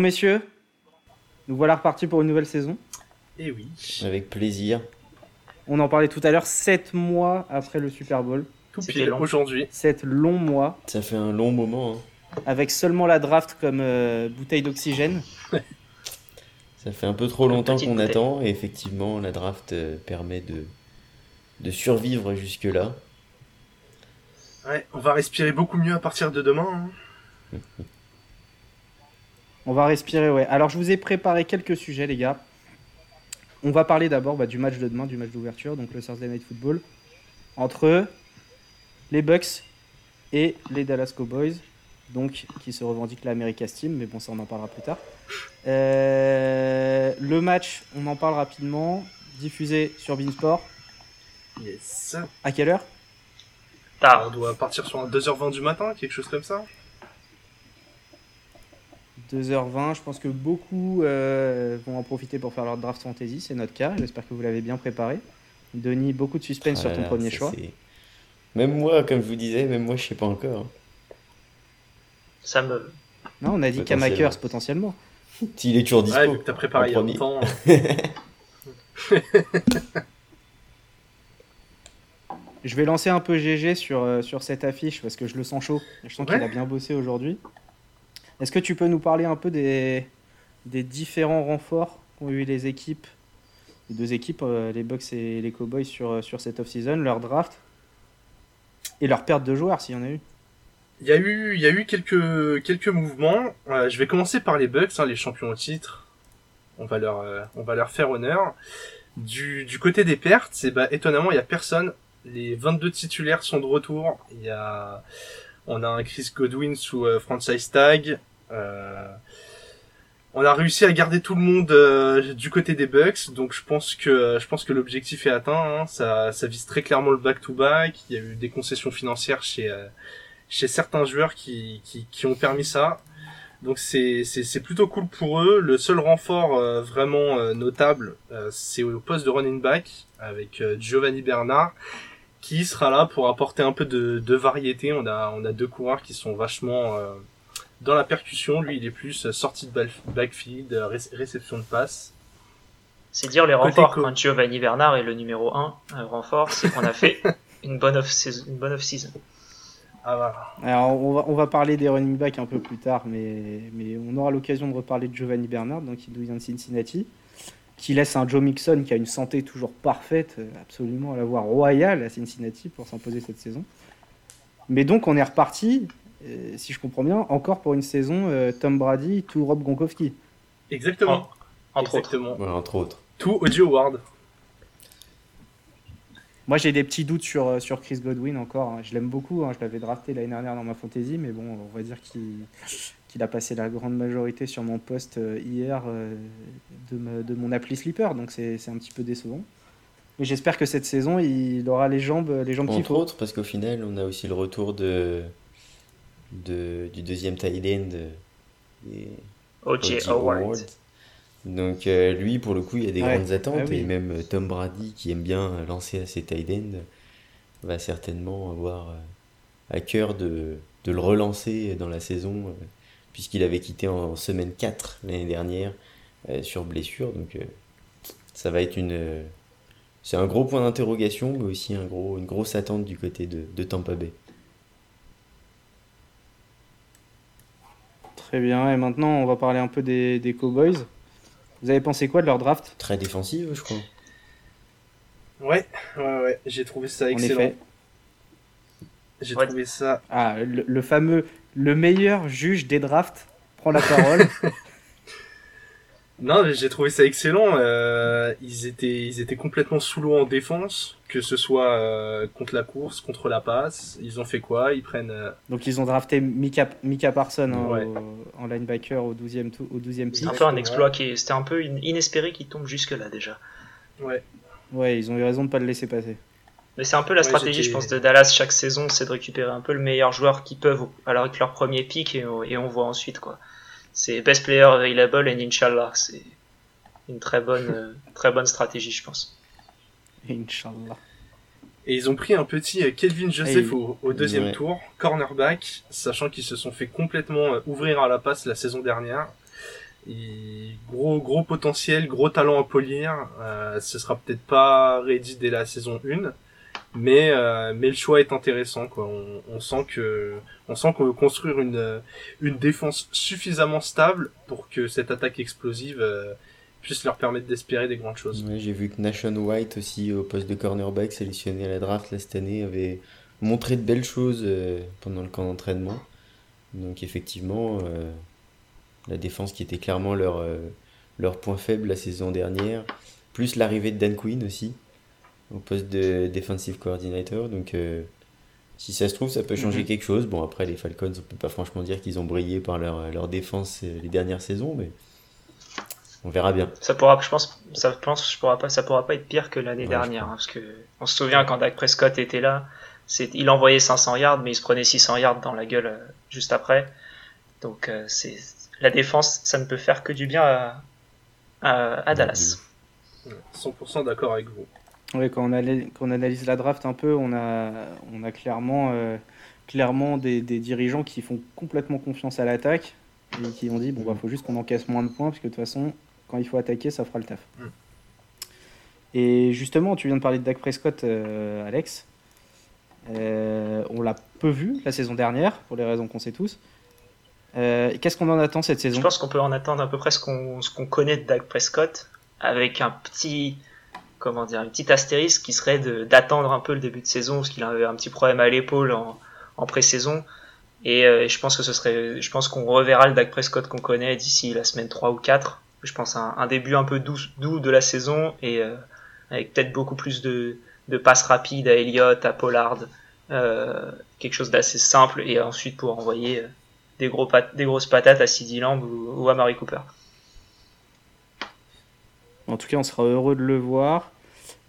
Bon, messieurs, nous voilà repartis pour une nouvelle saison. Et oui. Avec plaisir. On en parlait tout à l'heure, 7 mois après le Super Bowl. Tout pile aujourd'hui. 7 longs mois. Ça fait un long moment. Hein. Avec seulement la draft comme euh, bouteille d'oxygène. Ça fait un peu trop longtemps qu'on attend et effectivement la draft euh, permet de, de survivre jusque-là. Ouais, on va respirer beaucoup mieux à partir de demain. Hein. on va respirer, ouais. Alors je vous ai préparé quelques sujets, les gars. On va parler d'abord bah, du match de demain, du match d'ouverture, donc le Thursday Night Football, entre les Bucks et les Dallas Cowboys, donc qui se revendiquent l'America's Team, mais bon, ça on en parlera plus tard. Euh, le match, on en parle rapidement, diffusé sur Beansport. Yes. À quelle heure? On doit partir sur un 2h20 du matin, quelque chose comme ça. 2h20. Je pense que beaucoup euh, vont en profiter pour faire leur draft fantasy. C'est notre cas. J'espère que vous l'avez bien préparé. Denis, beaucoup de suspense sur ton premier choix. Même moi, comme je vous disais, même moi, je sais pas encore. Ça me. Non, on a dit Kamakers potentiellement. S'il est toujours dispo. Ouais, vu que t'as préparé il y a longtemps. je vais lancer un peu GG sur, euh, sur cette affiche parce que je le sens chaud. Je sens qu'il a bien bossé aujourd'hui. Est-ce que tu peux nous parler un peu des, différents renforts qu'ont eu les équipes, les deux équipes, euh, les Bucks et les Cowboys sur, euh, sur cette off-season, leur draft et leur perte de joueurs s'il y en a eu? Il y a eu, quelques, quelques mouvements. Euh, je vais commencer par les Bucks, hein, les champions au titre. On va leur, faire honneur. Du, côté des pertes, c'est bah, étonnamment, il y a personne. Les 22 titulaires sont de retour. On a un Chris Godwin sous franchise tag. Euh, on a réussi à garder tout le monde euh, du côté des Bucks, donc je pense que je pense que l'objectif est atteint. Hein. Ça, ça vise très clairement le back-to-back. Il y a eu des concessions financières chez euh, chez certains joueurs qui, qui, qui ont permis ça. Donc c'est c'est plutôt cool pour eux. Le seul renfort vraiment notable, c'est au poste de running back avec Giovanni Bernard qui sera là pour apporter un peu de, de variété. On a on a deux coureurs qui sont vachement dans la percussion, lui, il est plus euh, sortie de backfield, euh, réception de passe. C'est dire les renforts. Quand Giovanni Bernard est le numéro 1 euh, renfort, c'est qu'on a fait une bonne off-season. Off ah, voilà. Alors, on va, on va, parler des running backs un peu plus tard, mais, mais on aura l'occasion de reparler de Giovanni Bernard, donc il vient de Cincinnati, qui laisse un Joe Mixon qui a une santé toujours parfaite, absolument à la voie royale à Cincinnati pour s'imposer cette saison. Mais donc on est reparti euh, si je comprends bien, encore pour une saison euh, Tom Brady, tout Rob Gronkowski. Exactement. entre, Exactement. Autres. entre autres. Tout Audio Ward. Moi j'ai des petits doutes sur, euh, sur Chris Godwin encore. Hein. Je l'aime beaucoup, hein. je l'avais drafté l'année dernière dans ma fantasy, mais bon, on va dire qu'il a passé la grande majorité sur mon poste hier de, de, mon appli Sleeper, donc c'est un petit peu décevant. Mais j'espère que cette saison il aura les jambes, les jambes. Entre autres, parce qu'au final, on a aussi le retour de, de, du deuxième tight end. O.J. Howard. Donc euh, lui, pour le coup, il y a des grandes attentes ah et même euh, Tom Brady, qui aime bien lancer à ses tight ends, va certainement avoir euh, à cœur de, de, le relancer dans la saison, puisqu'il avait quitté en semaine 4 l'année dernière sur blessure. Donc ça va être une... c'est un gros point d'interrogation, mais aussi un gros, une grosse attente du côté de, de Tampa Bay. Très bien. Et maintenant, on va parler un peu des, Cowboys. Vous avez pensé quoi de leur draft? Très défensive, je crois. Ouais, ouais, ouais. J'ai trouvé ça excellent. J'ai trouvé ça. Ah, le, fameux, le meilleur juge des drafts prend la parole. Non, j'ai trouvé ça excellent. Euh, ils étaient, ils étaient complètement sous l'eau en défense, que ce soit euh, contre la course, contre la passe. Ils ont fait quoi Ils prennent. Euh, Donc ils ont drafté Mika, Mika Parson hein, en linebacker au 12e au 12e C'est un peu un exploit qui, c'était un peu inespéré qu'il tombe jusque là déjà. Ouais. Ouais, ils ont eu raison de pas le laisser passer. Mais c'est un peu la stratégie, je pense, de Dallas chaque saison, c'est de récupérer un peu le meilleur joueur qu'ils peuvent, alors avec leur premier pick et, et on voit ensuite quoi c'est best player available and inshallah. C'est une très bonne, euh, très bonne stratégie, je pense. Inshallah. Et ils ont pris un petit euh, Kelvin Joseph au, deuxième tour, cornerback, sachant qu'ils se sont fait complètement euh, ouvrir à la passe la saison dernière. gros gros potentiel, gros talent à polir. Euh, ce sera peut-être pas ready dès la saison 1, mais euh, mais le choix est intéressant. On, sent que on sent qu'on veut construire une une défense suffisamment stable pour que cette attaque explosive euh, puisse leur permettre d'espérer des grandes choses. j'ai vu que Nation White aussi au poste de cornerback sélectionné à la draft là, cette année avait montré de belles choses euh, pendant le camp d'entraînement. Donc effectivement, euh, la défense qui était clairement leur, euh, leur point faible la saison dernière, plus l'arrivée de Dan Quinn aussi au poste de defensive coordinator. Donc si ça se trouve, ça peut changer mhm. quelque chose. Bon après les Falcons, on peut pas franchement dire qu'ils ont brillé par leur, leur défense les dernières saisons, mais on verra bien. Ça pourra, je pense, ça, pense, je pourra pas, ça pourra pas être pire que l'année dernière, hein, parce que on se souvient quand Dak Prescott était là, il envoyait 500 yards, mais il se prenait 600 yards dans la gueule euh, juste après. Donc euh, c'est la défense, ça ne peut faire que du bien à, à, Dallas. 100% d'accord avec vous. Quand on, quand on, analyse la draft un peu, on a, on a clairement, euh, clairement des, des, dirigeants qui font complètement confiance à l'attaque et qui ont dit bon, bah, faut juste qu'on encaisse moins de points, parce que de toute façon, quand il faut attaquer, ça fera le taf. Mm. Et justement, tu viens de parler de Dak Prescott, Alex. Euh, on l'a peu vu la saison dernière, pour les raisons qu'on sait tous. Euh, qu'est-ce qu'on en attend cette saison? Je pense qu'on peut en attendre à peu près ce qu'on connaît de Doug Prescott, avec un petit, comment dire, une petite astérisque qui serait d'attendre un peu le début de saison, parce qu'il avait un petit problème à l'épaule en, en pré-saison. Et euh, je pense que ce serait, je pense qu'on reverra le Dak Prescott qu'on connaît d'ici la semaine 3 ou 4. Je pense un, un début un peu doux, doux de la saison et avec peut-être beaucoup plus de, de passes rapides à Elliott, à Pollard, euh, quelque chose d'assez simple, et ensuite pour envoyer euh, des, gros des grosses patates à CD Lamb ou, à Marie Cooper. En tout cas, on sera heureux de le voir.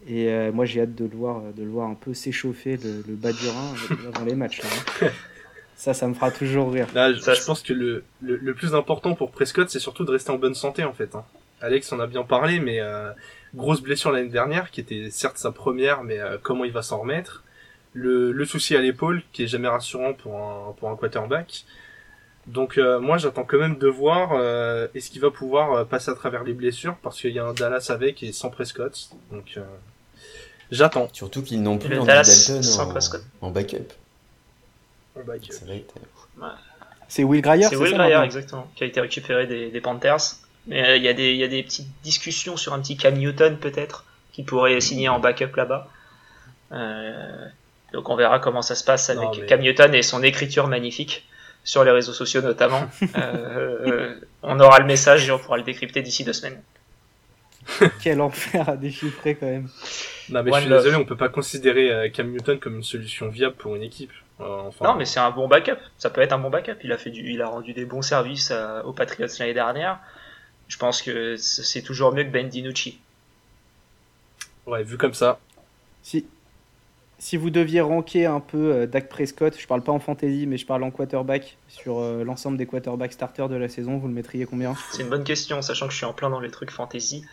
Et euh, moi, j'ai hâte de le voir, de le voir un peu s'échauffer le, bas du rein avant les matchs. Hein. Ça, ça me fera toujours rire. je, pense que le, le, plus important pour Prescott, c'est surtout de rester en bonne santé, en fait. Hein. Alex en a bien parlé, mais grosse blessure l'année dernière, qui était certes sa première, mais euh, comment il va s'en remettre. Le, le souci à l'épaule, qui est jamais rassurant pour un, pour un quarterback. Donc euh, moi j'attends quand même de voir euh, est-ce qu'il va pouvoir passer à travers les blessures parce qu'il y a un Dallas avec et sans Prescott. Donc j'attends. Surtout qu'ils n'ont plus Dalton en, en, backup. En backup. C'est Will Greyer, c'est Will Greyer exactement, qui a été récupéré des, des Panthers. Mais euh, il y, a des, y a des petites discussions sur un petit Cam Newton peut-être, qui pourrait signer en backup là-bas. Euh, donc on verra comment ça se passe avec Cam Newton et son écriture magnifique sur les réseaux sociaux notamment. Euh, on aura le message et on pourra le décrypter d'ici deux semaines. Quel enfer à déchiffrer quand même. Non mais je suis désolé, on peut pas considérer Cam Newton comme une solution viable pour une équipe. non mais c'est un bon backup. Ça peut être un bon backup. Il a fait du, il a rendu des bons services aux Patriots l'année dernière je pense que c'est toujours mieux que Ben DiNucci. Ouais, vu comme ça. Si, si vous deviez ranker un peu euh, Dak Prescott, je parle pas en fantasy, mais je parle en quarterback, sur euh, l'ensemble des quarterbacks starters de la saison, vous le mettriez combien? C'est une bonne question, sachant que je suis en plein dans les trucs fantasy.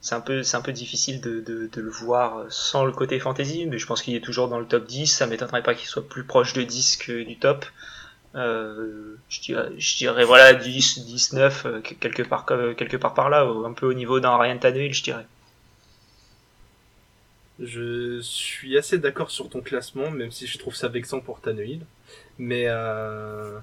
C'est un, peu, un peu difficile de, le voir sans le côté fantasy, mais je pense qu'il est toujours dans le top 10. Ça m'étonnerait pas qu'il soit plus proche de 10 que du top. Euh, je, dirais, je dirais voilà 10, 19 euh, quelque part quelque part par là, un peu au niveau d'un Ryan Tannehill, je dirais. Je suis assez d'accord sur ton classement, même si je trouve ça vexant pour Tannehill. Mais euh...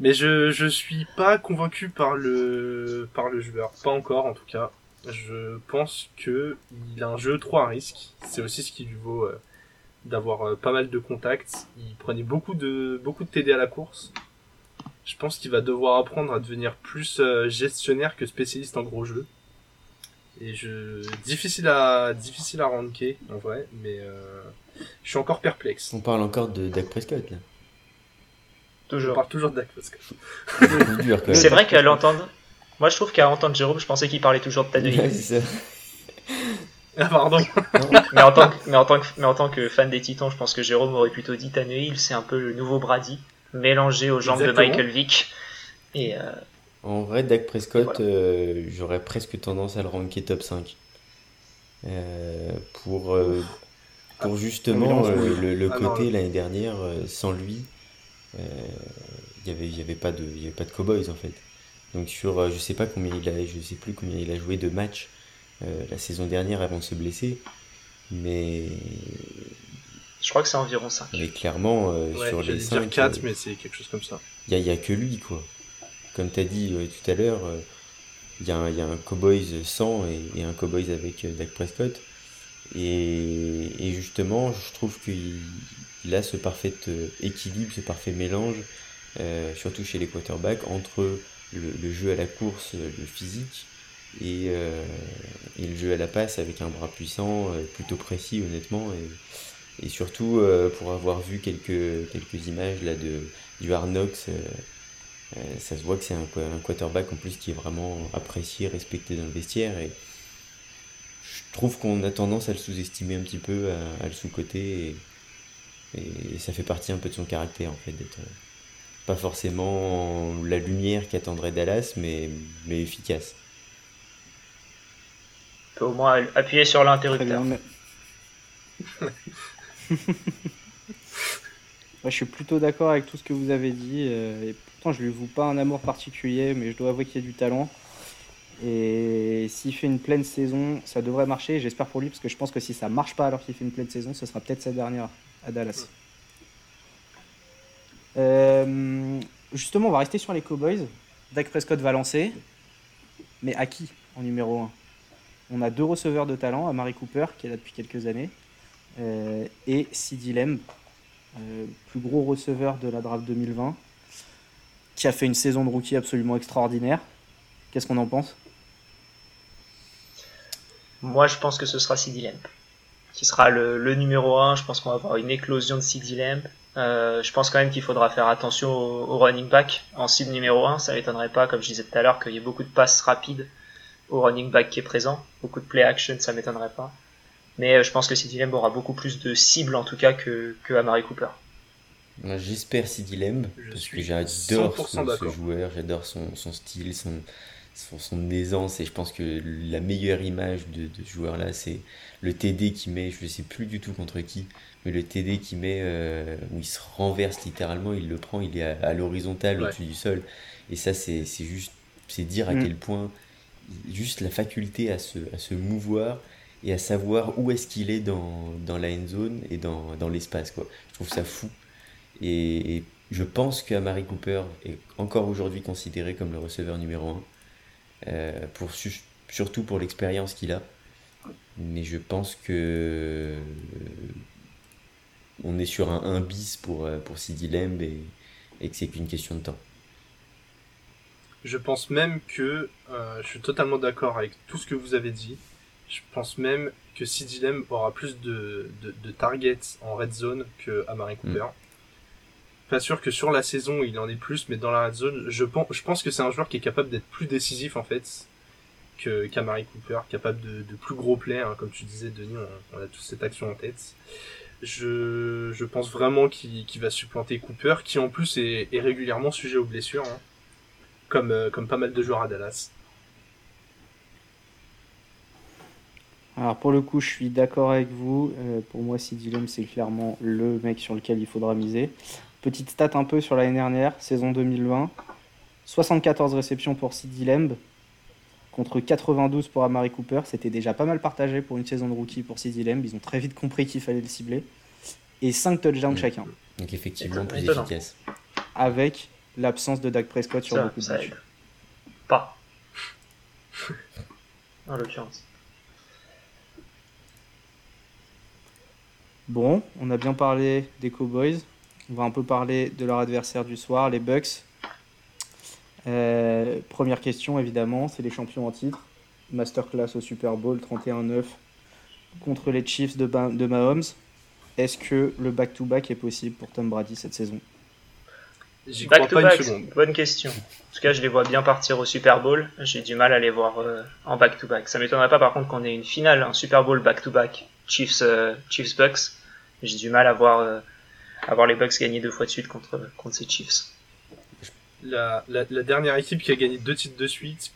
mais je je suis pas convaincu par le par le joueur, pas encore en tout cas. Je pense que il a un jeu trop à risque. C'est aussi ce qui lui vaut euh, d'avoir euh, pas mal de contacts. Il prenait beaucoup de beaucoup de TD à la course. Je pense qu'il va devoir apprendre à devenir plus euh, gestionnaire que spécialiste en gros jeu. Et je difficile à difficile à ranker en vrai, mais euh, je suis encore perplexe. On parle encore de Dak Prescott là. Toujours. On parle toujours de Dak Prescott. c'est vrai qu'à l'entendre, moi je trouve qu'à entendre Jérôme, je pensais qu'il parlait toujours de Tannehill. Ah, pardon. mais, en tant que, mais, en tant que, mais en tant que fan des Titans, je pense que Jérôme aurait plutôt dit Tannehill, c'est un peu le nouveau Brady, mélangé aux jambes de Michael Vick. Et, euh... En vrai, Dak Prescott, euh, j'aurais presque tendance à le ranker top 5. Euh, pour, euh, pour justement le, le, ah, côté l'année dernière, sans lui, il n'y avait, y avait, pas de, y avait pas de Cowboys en fait. Donc sur, je sais pas combien il a, je sais plus combien il a joué de matchs la saison dernière avant de se blesser, mais je crois que c'est environ 5. Mais clairement, sur les 5. 4, mais c'est quelque chose comme ça. Il n'y a, a, que lui, quoi. Comme tu as dit tout à l'heure, il y, a un Cowboys sans et, un Cowboys avec Dak Prescott. Et, justement, je trouve qu'il a ce parfait euh, équilibre, ce parfait mélange, euh, surtout chez les quarterbacks, entre le, jeu à la course, le physique, et, euh, le jeu à la passe avec un bras puissant, plutôt précis honnêtement. Et, et surtout, pour avoir vu quelques, quelques images là, de, du Arnox, ça se voit que c'est un, un quarterback en plus qui est vraiment apprécié, respecté dans le vestiaire. Et, je trouve qu'on a tendance à le sous-estimer un petit peu, à, le sous-coter, et, ça fait partie un peu de son caractère, en fait, d'être euh, pas forcément la lumière qu'attendrait Dallas, mais, mais efficace. On peut au moins appuyer sur l'interrupteur. Moi, je suis plutôt d'accord avec tout ce que vous avez dit. Euh, et pourtant, je lui voue pas un amour particulier, mais je dois avouer qu'il y a du talent. Et s'il fait une pleine saison, ça devrait marcher. J'espère pour lui, parce que je pense que si ça marche pas alors qu'il fait une pleine saison, ce sera peut-être sa dernière à Dallas. Euh, justement, on va rester sur les Cowboys. Dak Prescott va lancer. Mais à qui en numéro 1 On a deux receveurs de talent, Amari Cooper, qui est là depuis quelques années, euh, et Sidi Lamb, euh, plus gros receveur de la draft 2020, qui a fait une saison de rookie absolument extraordinaire. Qu'est-ce qu'on en pense? Moi, je pense que ce sera Lamp, qui sera le, numéro 1. Je pense qu'on va avoir une éclosion de CD Lamp. Euh, je pense quand même qu'il faudra faire attention au, running back en cible numéro 1. Ça m'étonnerait pas, comme je disais tout à l'heure, qu'il y ait beaucoup de passes rapides au running back qui est présent. Beaucoup de play action, ça m'étonnerait pas. Mais euh, je pense que CD Lamb aura beaucoup plus de cibles en tout cas que, que Amari Cooper. J'espère CD Lamb, parce que j'adore ce, joueur, j'adore son, son, style, son, son, aisance et je pense que la meilleure image de, ce joueur là c'est le TD qui met je ne sais plus du tout contre qui mais le TD qui met euh, où il se renverse littéralement il le prend il est à, l'horizontale au-dessus du sol et ça c'est juste c'est dire à mm. quel point juste la faculté à se, à se mouvoir et à savoir où est-ce qu'il est dans, dans, la end zone et dans, dans l'espace quoi je trouve ça fou et, je pense qu'Amari Cooper est encore aujourd'hui considéré comme le receveur numéro 1 euh, pour, surtout pour l'expérience qu'il a. Mais je pense que euh, on est sur un 1 bis pour, euh, pour Sidi Lemb et, et que c'est qu'une question de temps. Je pense même que je suis totalement d'accord avec tout ce que vous avez dit. Je pense même que Sidi Lemb aura plus de, de, targets en red zone que Amari Cooper. Mm. Pas sûr que sur la saison il en ait plus, mais dans la red zone, je pense, je pense que c'est un joueur qui est capable d'être plus décisif en fait que qu'Amari Cooper, capable de, de, plus gros plays, hein, comme tu disais Denis, on, a tous cette action en tête. Je, je pense vraiment qu'il va supplanter Cooper, qui en plus est, est régulièrement sujet aux blessures, hein, comme, euh, comme pas mal de joueurs à Dallas. Alors pour le coup, je suis d'accord avec vous. Euh, pour moi, Sid c'est clairement le mec sur lequel il faudra miser. Petite stat un peu sur l'année dernière, saison 2020. 74 réceptions pour Sid Lamb contre 92 pour Amari Cooper. C'était déjà pas mal partagé pour une saison de rookie pour Sid Lamb. Ils ont très vite compris qu'il fallait le cibler. Et 5 touchdowns chacun. Donc effectivement plus efficace. Avec l'absence de Dak Prescott sur beaucoup de matchs. Pas. en l'occurrence. Bon, on a bien parlé des Cowboys. On va un peu parler de leur adversaire du soir, les Bucks. Euh, première question, évidemment, c'est les champions en titre. Masterclass au Super Bowl 31-9 contre les Chiefs de, de Mahomes. Est-ce que le back-to-back est possible pour Tom Brady cette saison? Back-to-back, bonne question. En tout cas, je les vois bien partir au Super Bowl. J'ai du mal à les voir euh, en back-to-back. Ça m'étonnerait pas par contre qu'on ait une finale, un Super Bowl back-to-back Chiefs, euh, Chiefs Bucks. J'ai du mal à voir avoir les Bucks gagner deux fois de suite contre, contre ces Chiefs. La, la, dernière équipe qui a gagné deux titres de suite,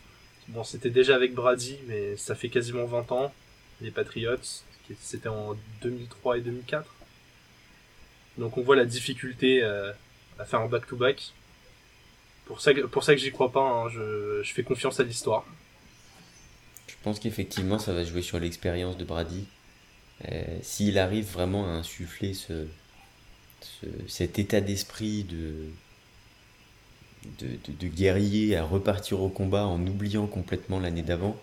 bon, c'était déjà avec Brady, mais ça fait quasiment 20 ans, les Patriots, c'était en 2003 et 2004. Donc on voit la difficulté euh, à faire un back-to-back. pour ça, pour ça que j'y crois pas. Hein. Je, je, fais confiance à l'histoire. Je pense qu'effectivement, ça va jouer sur l'expérience de Brady. Euh, s'il arrive vraiment à insuffler ce, cet état d'esprit de, guerrier, à repartir au combat en oubliant complètement l'année d'avant,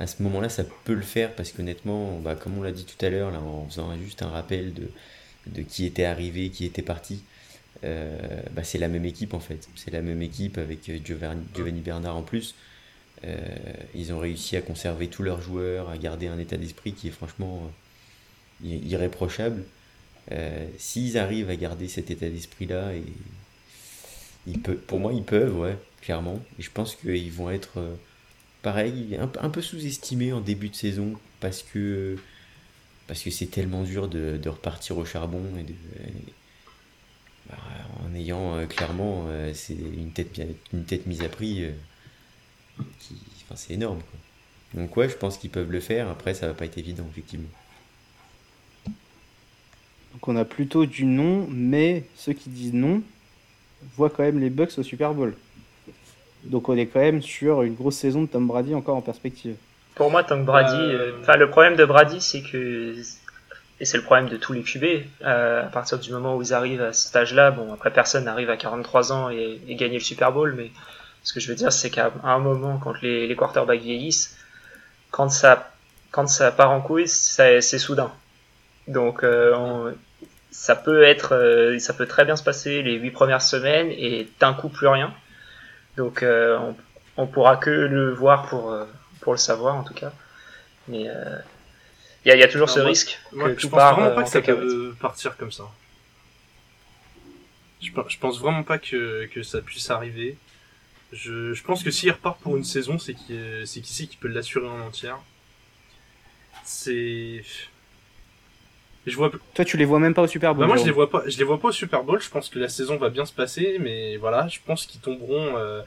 à ce moment-là, ça peut le faire parce qu'honnêtement, bah, comme on l'a dit tout à l'heure, en faisant juste un rappel de, qui était arrivé, qui était parti, euh, bah, c'est la même équipe en fait. C'est la même équipe avec Giovanni, Bernard en plus. Euh, ils ont réussi à conserver tous leurs joueurs, à garder un état d'esprit qui est franchement euh, irréprochable. S'ils arrivent à garder cet état d'esprit-là, pour moi, ils peuvent, ouais, clairement. Et je pense qu'ils vont être, pareil, un, un peu sous-estimés en début de saison parce que parce que c'est tellement dur de, repartir au charbon et bah, en ayant euh, clairement euh, c'est une tête, une tête mise à prix euh, enfin, c'est énorme donc ouais je pense qu'ils peuvent le faire après ça va pas être évident effectivement donc on a plutôt du non mais ceux qui disent non voient quand même les Bucks au Super Bowl donc on est quand même sur une grosse saison de Tom Brady encore en perspective pour moi, Tom Brady, enfin le problème de Brady, c'est que et c'est le problème de tous les QB. Euh, à partir du moment où ils arrivent à ce stage-là, bon, après personne n'arrive à 43 ans et, et, gagner le Super Bowl, mais ce que je veux dire, c'est qu'à un moment, quand les, les, quarterbacks vieillissent, quand ça, quand ça part en couille, c'est soudain. Donc, euh, ça peut être, euh, ça peut très bien se passer les huit premières semaines et d'un coup plus rien. Donc, euh, on, on pourra que le voir pour, pour le savoir en tout cas. Mais il y, a toujours ce risque que je pense vraiment pas que ça peut partir comme ça. Je, je pense vraiment pas que, que ça puisse arriver. Je, je pense que s'il repart pour une saison, c'est qui c'est qui qui peut l'assurer en entière. C'est je vois... Toi, tu les vois même pas au Super Bowl. Bah, moi, je les vois pas. Je les vois pas au Super Bowl. Je pense que la saison va bien se passer, mais voilà, je pense qu'ils tomberont. Euh,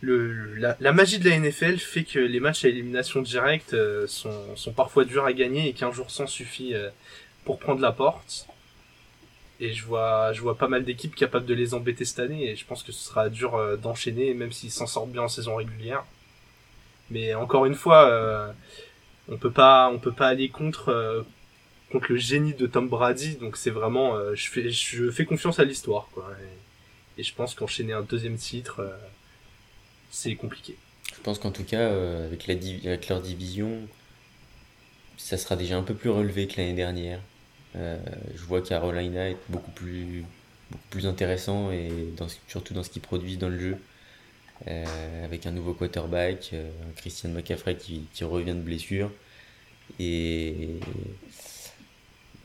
le, la, magie de la NFL fait que les matchs à élimination directe euh, sont, sont parfois durs à gagner et qu'un jour sans suffit euh, pour prendre la porte. Et je vois, je vois pas mal d'équipes capables de les embêter cette année, et je pense que ce sera dur d'enchaîner, même s'ils s'en sortent bien en saison régulière. Mais encore une fois, on peut pas, on peut pas aller contre contre le génie de Tom Brady. Donc c'est vraiment, euh, je fais, je fais confiance à l'histoire, quoi. Et, je pense qu'enchaîner un deuxième titre, euh, c'est compliqué. Je pense qu'en tout cas, euh, avec, la avec leur division, ça sera déjà un peu plus relevé que l'année dernière. je vois Carolina est beaucoup plus, beaucoup plus intéressant et surtout dans ce qu'ils produisent dans le jeu. avec un nouveau quarterback, Christian McCaffrey qui, qui revient de blessure. Et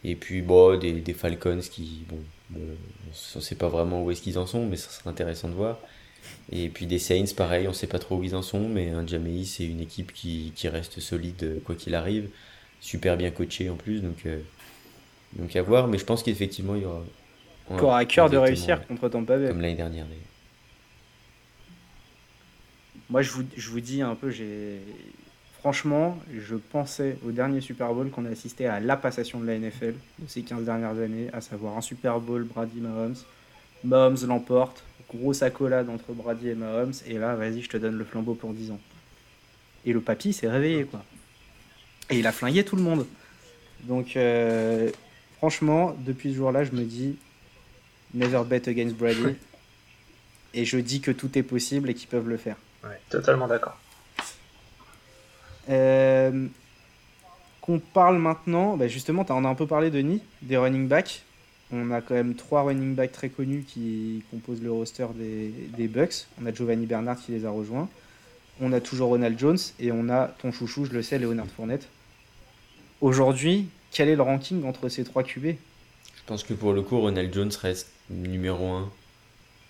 et puis, bon, des, des Falcons qui, bon, on ne sait pas vraiment où est-ce qu'ils en sont, mais ça serait intéressant de voir. Et puis des Saints, pareil, on ne sait pas trop où ils en sont, mais un Jamei, c'est une équipe qui, qui, reste solide quoi qu'il arrive, super bien coachée en plus, donc, euh, donc à voir. Mais je pense qu'effectivement, il y aura. Encore à cœur de réussir contre Tampa Bay. Comme l'année dernière. Moi, je vous, je vous dis un peu, j'ai Franchement, je pensais au dernier Super Bowl qu'on a assisté à la passation de la NFL de ces 15 dernières années, à savoir un Super Bowl Brady Mahomes. Mahomes l'emporte, grosse accolade entre Brady et Mahomes, et là, vas-y, je te donne le flambeau pour 10 ans. Et le papy s'est réveillé, quoi. Et il a flingué tout le monde. Donc, euh, franchement, depuis ce jour-là, je me dis, never bet against Brady. et je dis que tout est possible et qu'ils peuvent le faire. Ouais, totalement d'accord. Euh, qu'on parle maintenant, bah justement, on a un peu parlé, Denis, des running backs. On a quand même trois running backs très connus qui composent le roster des, des Bucks. On a Giovanni Bernard qui les a rejoints. On a toujours Ronald Jones et on a ton chouchou, je le sais, Leonard Fournette. Aujourd'hui, quel est le ranking entre ces trois QB Je pense que pour le coup, Ronald Jones reste numéro 1.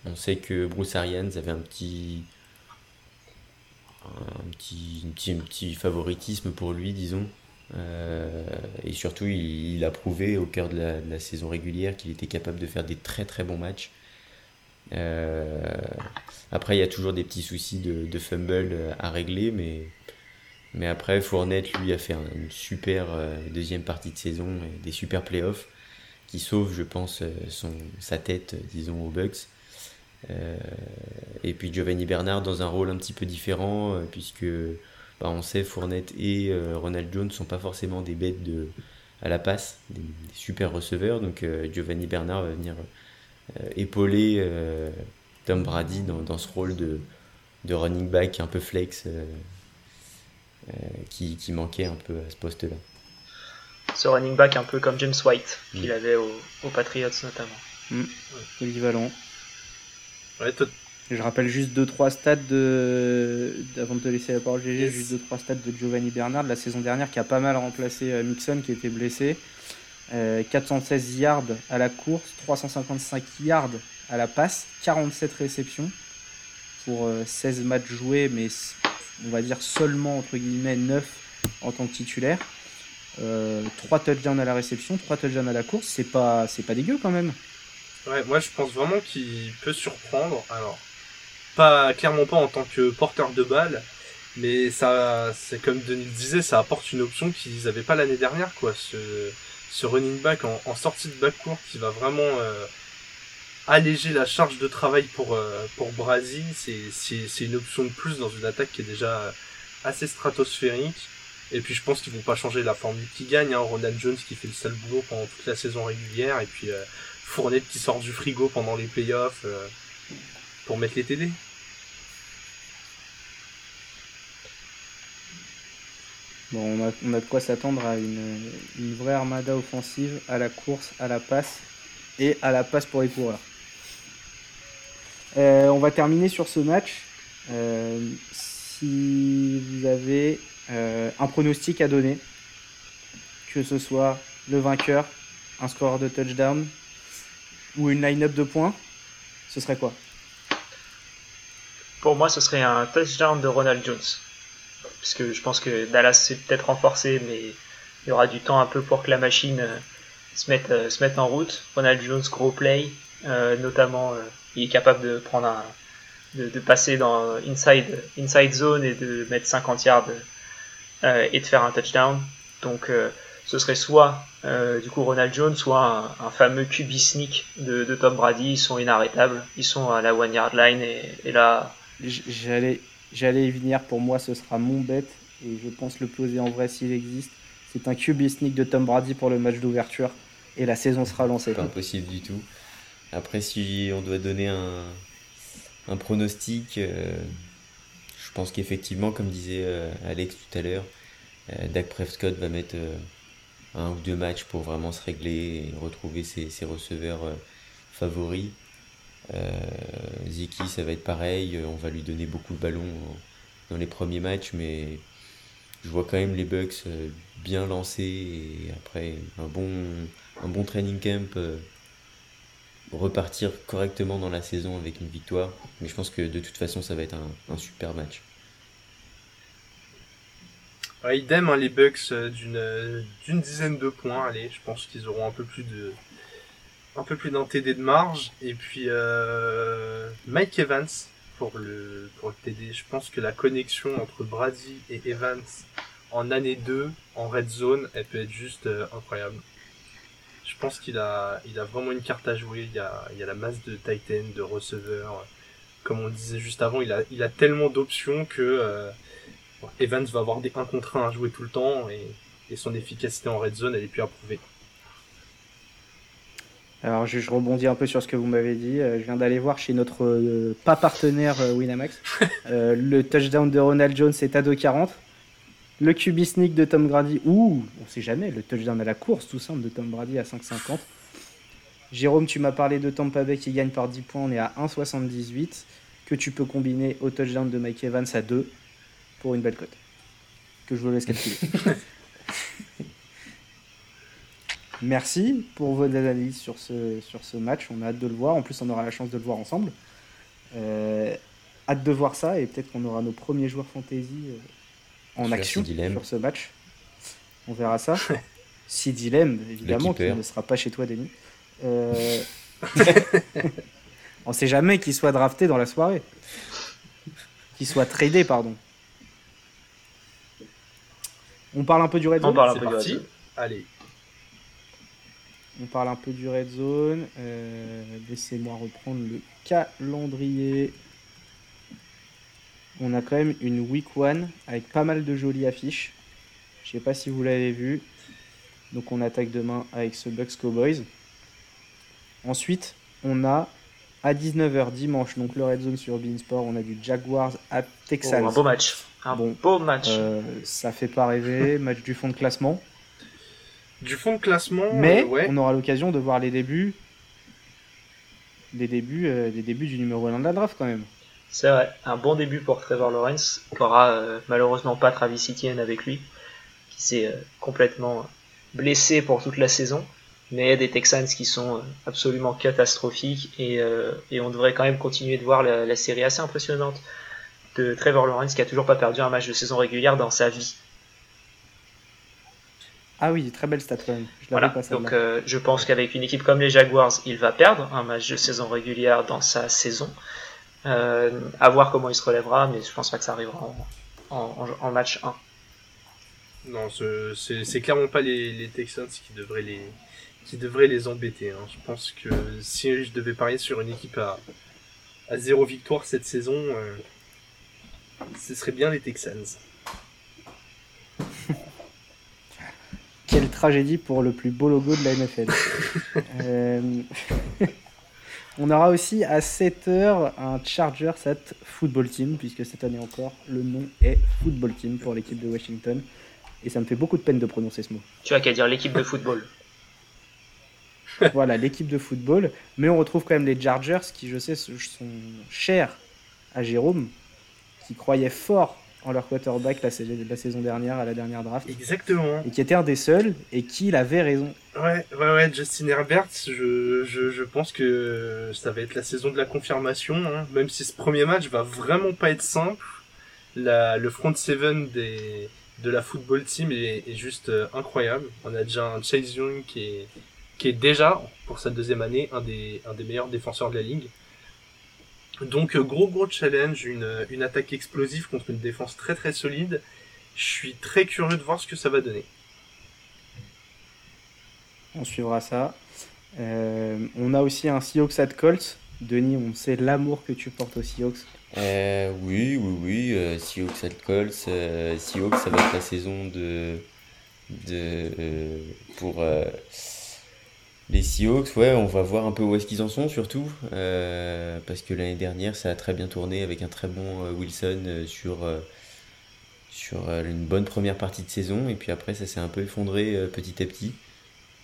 On sait que Bruce Arians avait un petit, un petit, favoritisme pour lui, disons. Euh, et surtout, il, a prouvé au cœur de la, saison régulière qu'il était capable de faire des très très bons matchs. Euh, après, il y a toujours des petits soucis de, fumble à régler, mais, après, Fournette, lui, a fait une super euh, deuxième partie de saison, et des super playoffs qui sauvent, je pense, sa tête, disons, aux Bucks. Et puis Giovanni Bernard dans un rôle un petit peu différent, puisque bah, on sait Fournette et Ronald Jones ne sont pas forcément des bêtes de, à la passe, des, super receveurs. Donc Giovanni Bernard va venir épauler Tom Brady dans, ce rôle de, de running back un peu flex euh, qui, qui, manquait un peu à ce poste-là. Ce running back un peu comme James White qu'il mm. avait aux au Patriots notamment. Mm. Polyvalent. Je rappelle juste 2-3 stats de. Avant de te laisser la parole, GG, juste 2-3 stats de Giovanni Bernard de la saison dernière qui a pas mal remplacé euh, Mixon qui était blessé. 416 euh, yards à la course, 355 yards à la passe, 47 réceptions pour 16 matchs joués, mais on va dire seulement entre guillemets 9 en tant que titulaire. Euh, 3 touchdowns à la réception, 3 touchdowns à la course, c'est pas, c'est pas dégueu quand même. Ouais, moi je pense vraiment qu'il peut surprendre. Alors, pas clairement pas en tant que porteur de balle, mais ça, c'est comme Denis le disait, ça apporte une option qu'ils n'avaient pas l'année dernière, quoi. Ce, ce running back en, sortie de back court qui va vraiment euh, alléger la charge de travail pour, euh, pour Brady, c'est une option de plus dans une attaque qui est déjà assez stratosphérique. Et puis je pense qu'ils vont pas changer la formule qui gagne. Hein. Ronald Jones qui fait le seul boulot pendant toute la saison régulière. Et puis euh, Fournette qui sort du frigo pendant les playoffs euh, pour mettre les TD. Bon, on a, de quoi s'attendre à une, vraie armada offensive à la course, à la passe et à la passe pour les coureurs. Euh, on va terminer sur ce match. Euh, si vous avez un pronostic à donner, que ce soit le vainqueur, un score de touchdown ou une line-up de points, ce serait quoi? Pour moi, ce serait un touchdown de Ronald Jones. Puisque je pense que Dallas s'est peut-être renforcé, mais il y aura du temps un peu pour que la machine se mette, se mette en route. Ronald Jones, gros play, notamment il est capable de prendre un, de, passer dans inside, inside zone et de mettre 50 yards euh, et de faire un touchdown. Donc euh, ce serait soit euh, du coup Ronald Jones, soit un, fameux QB sneak de, de, Tom Brady. Ils sont inarrêtables, ils sont à la one yard line et, là. J'allais, j'allais y venir. Pour moi, ce sera mon bet et je pense le poser en vrai s'il existe. C'est un QB sneak de Tom Brady pour le match d'ouverture et la saison sera lancée. Pas impossible du tout. Après, si on doit donner un, un pronostic, euh, je pense qu'effectivement, comme disait euh, Alex tout à l'heure, euh, Dak Prescott va mettre un ou deux matchs pour vraiment se régler et retrouver ses, receveurs favoris. Ziki, ça va être pareil, on va lui donner beaucoup de ballons dans les premiers matchs, mais je vois quand même les Bucks bien lancés et après un bon, un bon training camp repartir correctement dans la saison avec une victoire. Mais je pense que de toute façon, ça va être un, super match. Idem, hein, les Bucks euh, d'une d'une dizaine de points. Allez, je pense qu'ils auront un peu plus de un peu plus d'un TD de marge. Et puis euh, Mike Evans pour le pour le TD. Je pense que la connexion entre Brady et Evans en année 2 en red zone, elle peut être juste euh, incroyable je pense qu'il a, il a vraiment une carte à jouer. Il y a, il y a la masse de Titan, de receveurs. Comme on disait juste avant, il a, il a tellement d'options que euh, Evans va avoir des 1 contre 1 à jouer tout le temps et, et son efficacité en red zone, elle est plus approuvée. Alors je, rebondis un peu sur ce que vous m'avez dit. Euh, je viens d'aller voir chez notre euh, pas partenaire Winamax. le touchdown de Ronald Jones est à 2,40 le QB sneak de Tom Brady, ou on sait jamais, le touchdown à la course tout simple de Tom Brady à 5,50. Jérôme, tu m'as parlé de Tampa Bay qui gagne par 10 points, on est à 1,78, que tu peux combiner au touchdown de Mike Evans à 2 pour une belle cote. Que je vous laisse calculer. Merci pour vos analyses sur ce, sur ce match. On a hâte de le voir. En plus, on aura la chance de le voir ensemble. Euh, hâte de voir ça et peut-être qu'on aura nos premiers joueurs fantasy euh, en action sur ce match. On verra ça. si dilemme, évidemment, qui ne sera pas chez toi, Denis. Euh... on sait jamais qu'il soit drafté dans la soirée. Qu'il soit tradé, pardon. On parle un peu du Red Zone. On parle un peu du Allez. on parle un peu du red zone. Laissez-moi reprendre le calendrier. On a quand même une week one avec pas mal de jolies affiches. Je sais pas si vous l'avez vu. Donc on attaque demain avec ce Bucks Cowboys. Ensuite, on a à 19h dimanche, donc le Red Zone sur Beansport, on a du Jaguars à Texas. Oh, un beau match. Un bon, beau match. Euh, ça fait pas rêver. match du fond de classement. Du fond de classement. Mais euh, on aura l'occasion de voir les débuts. Les débuts, euh, les débuts du numéro 1 de la draft quand même. C'est vrai, un bon début pour Trevor Lawrence, qui aura malheureusement pas Travis Etienne avec lui, qui s'est complètement blessé pour toute la saison mais des Texans qui sont euh, absolument catastrophiques euh, et, on devrait quand même continuer de voir la, série assez impressionnante de Trevor Lawrence qui a toujours pas perdu un match de saison régulière dans sa vie. Ah oui, très belle stat quand même. donc euh, je pense qu'avec une équipe comme les Jaguars, il va perdre un match de saison régulière dans sa saison. à voir comment il se relèvera, mais je pense pas que ça arrivera en, match 1. Non, c'est clairement pas les Texans qui devraient les, qui devrait les embêter. Hein. Je pense que si je devais parier sur une équipe à, à zéro victoire cette saison, euh, ce serait bien les Texans. Quelle tragédie pour le plus beau logo de la NFL. Euh, on aura aussi à 7h un Chargers at Football Team, puisque cette année encore, le nom est Football Team pour l'équipe de Washington. Et ça me fait beaucoup de peine de prononcer ce mot. Tu as qu'à dire l'équipe de football. voilà, l'équipe de football. Mais on retrouve quand même les Chargers qui, je sais, sont chers à Jérôme, qui croyait fort en leur quarterback la, la, saison dernière, à la dernière draft. Exactement. Et qui était un des seuls, et qui il avait raison. Ouais, ouais, ouais, Justin Herbert, je, je, je, pense que ça va être la saison de la confirmation, hein. même si ce premier match va vraiment pas être simple. La, le front seven des, de la football team est, est juste euh, incroyable. On a déjà un Chase Young qui est, qui est déjà, pour sa deuxième année, un des, un des meilleurs défenseurs de la ligue. Donc euh, gros gros challenge, une, une attaque explosive contre une défense très très solide. Je suis très curieux de voir ce que ça va donner. On suivra ça. Euh, on a aussi un Seahawks at Colts. Denis, on sait l'amour que tu portes aux Seahawks. Euh, oui, oui, oui. Euh, Seahawks at Colts. Seahawks, ça va être la saison de, de pour les Seahawks, ouais, on va voir un peu où est-ce qu'ils en sont surtout, euh, parce que l'année dernière ça a très bien tourné avec un très bon euh, Wilson euh, sur, sur une bonne première partie de saison, et puis après ça s'est un peu effondré petit à petit.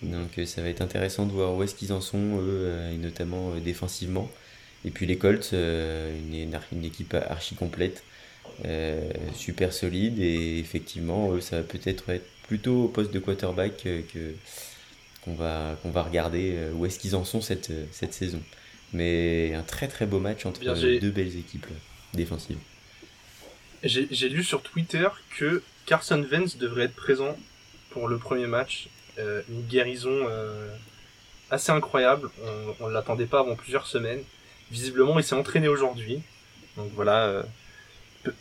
Donc ça va être intéressant de voir où est-ce qu'ils en sont, eux, et notamment défensivement. Et puis les Colts, une, une, équipe archi complète, super solide, et effectivement, ça va peut-être être plutôt au poste de quarterback que qu'on va, qu'on va regarder euh, où est-ce qu'ils en sont cette, euh, cette saison. Mais un très très beau match entre deux belles équipes défensives. J'ai lu sur Twitter que Carson Vance devrait être présent pour le premier match. Euh, une guérison assez incroyable. On ne l'attendait pas avant plusieurs semaines. Visiblement, il s'est entraîné aujourd'hui. Donc voilà,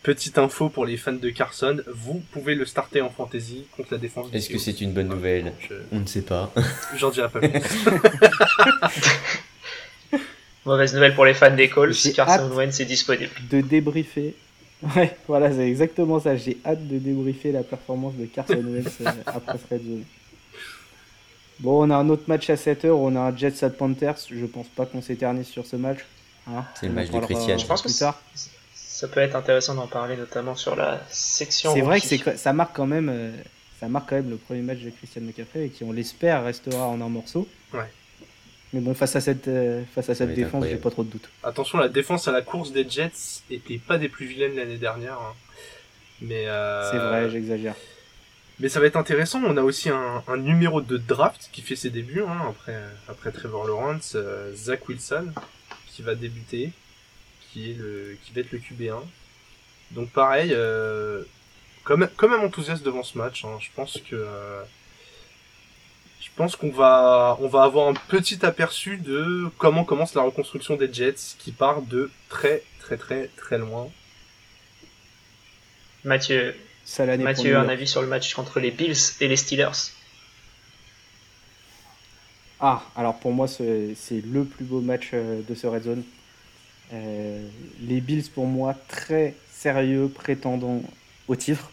Petite info pour les fans de Carson, vous pouvez le starter en fantasy contre la défense. Est-ce que c'est une bonne nouvelle On ne sait pas. J'en dirai pas plus. Mauvaise nouvelle pour les fans des Colts, Carson Wentz est disponible. De débriefer. Ouais, voilà, c'est exactement ça. J'ai hâte de débriefer la performance de Carson Wentz euh, après Fred Zone. Bon, on a un autre match à 7h, on a un Jets at Panthers. Je pense pas qu'on s'éternise sur ce match. Hein. c'est le match de Christian. Je pense plus tard ça peut être intéressant d'en parler, notamment sur la section. C'est vrai que ça marque quand même, euh, ça marque quand même le premier match de Christian McCaffrey et qui, on l'espère, restera en un morceau. Ouais. Mais bon, face à cette, euh, face à cette défense, j'ai pas trop de doutes. Attention, la défense à la course des Jets était pas des plus vilaines l'année dernière. Hein. Mais euh... c'est vrai, j'exagère. Mais ça va être intéressant. On a aussi un, un numéro de draft qui fait ses débuts hein, après, après Trevor Lawrence, euh, Zach Wilson qui va débuter qui, est le, qui va être le QB1. Donc pareil, euh, comme, comme un enthousiaste devant ce match, hein, je pense que euh, je pense qu'on va on va avoir un petit aperçu de comment commence la reconstruction des Jets qui part de très très très très loin. Mathieu, Mathieu, un avis sur le match entre les Bills et les Steelers? Ah, alors pour moi, c'est le plus beau match euh, de ce Red Zone. Euh, les Bills, pour moi, très sérieux, prétendant au titre.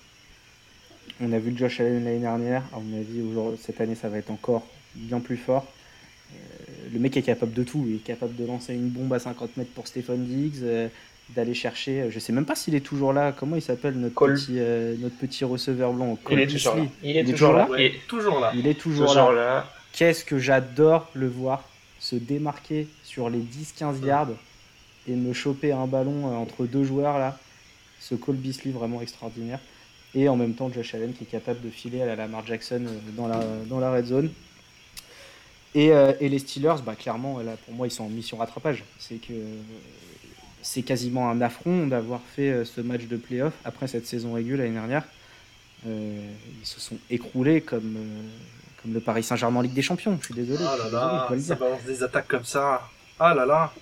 On a vu Josh Allen l'année dernière. À mon avis, cette année, ça va être encore bien plus fort. Euh, le mec est capable de tout. Il est capable de lancer une bombe à 50 mètres pour Stephen Diggs, d'aller chercher. Je sais même pas s'il est toujours là. Comment il s'appelle notre, petit, notre petit receveur blanc? Il, est toujours là. Il, est toujours là. Il est toujours là. Il est toujours là. Qu'est-ce que j'adore le voir se démarquer sur les 10-15 yards et me choper un ballon euh, entre deux joueurs là. Ce Cole Beasley vraiment extraordinaire. Et en même temps, Josh Allen qui est capable de filer à la Lamar Jackson euh, dans la, dans la red zone. Et, euh, et les Steelers, bah, clairement, là, pour moi, ils sont en mission rattrapage. C'est que c'est quasiment un affront d'avoir fait ce match de playoff après cette saison régulière l'année dernière. ils se sont écroulés comme, le Paris Saint-Germain Ligue des Champions. Je suis désolé. Ah là là, ça balance des attaques comme ça. Ah là là.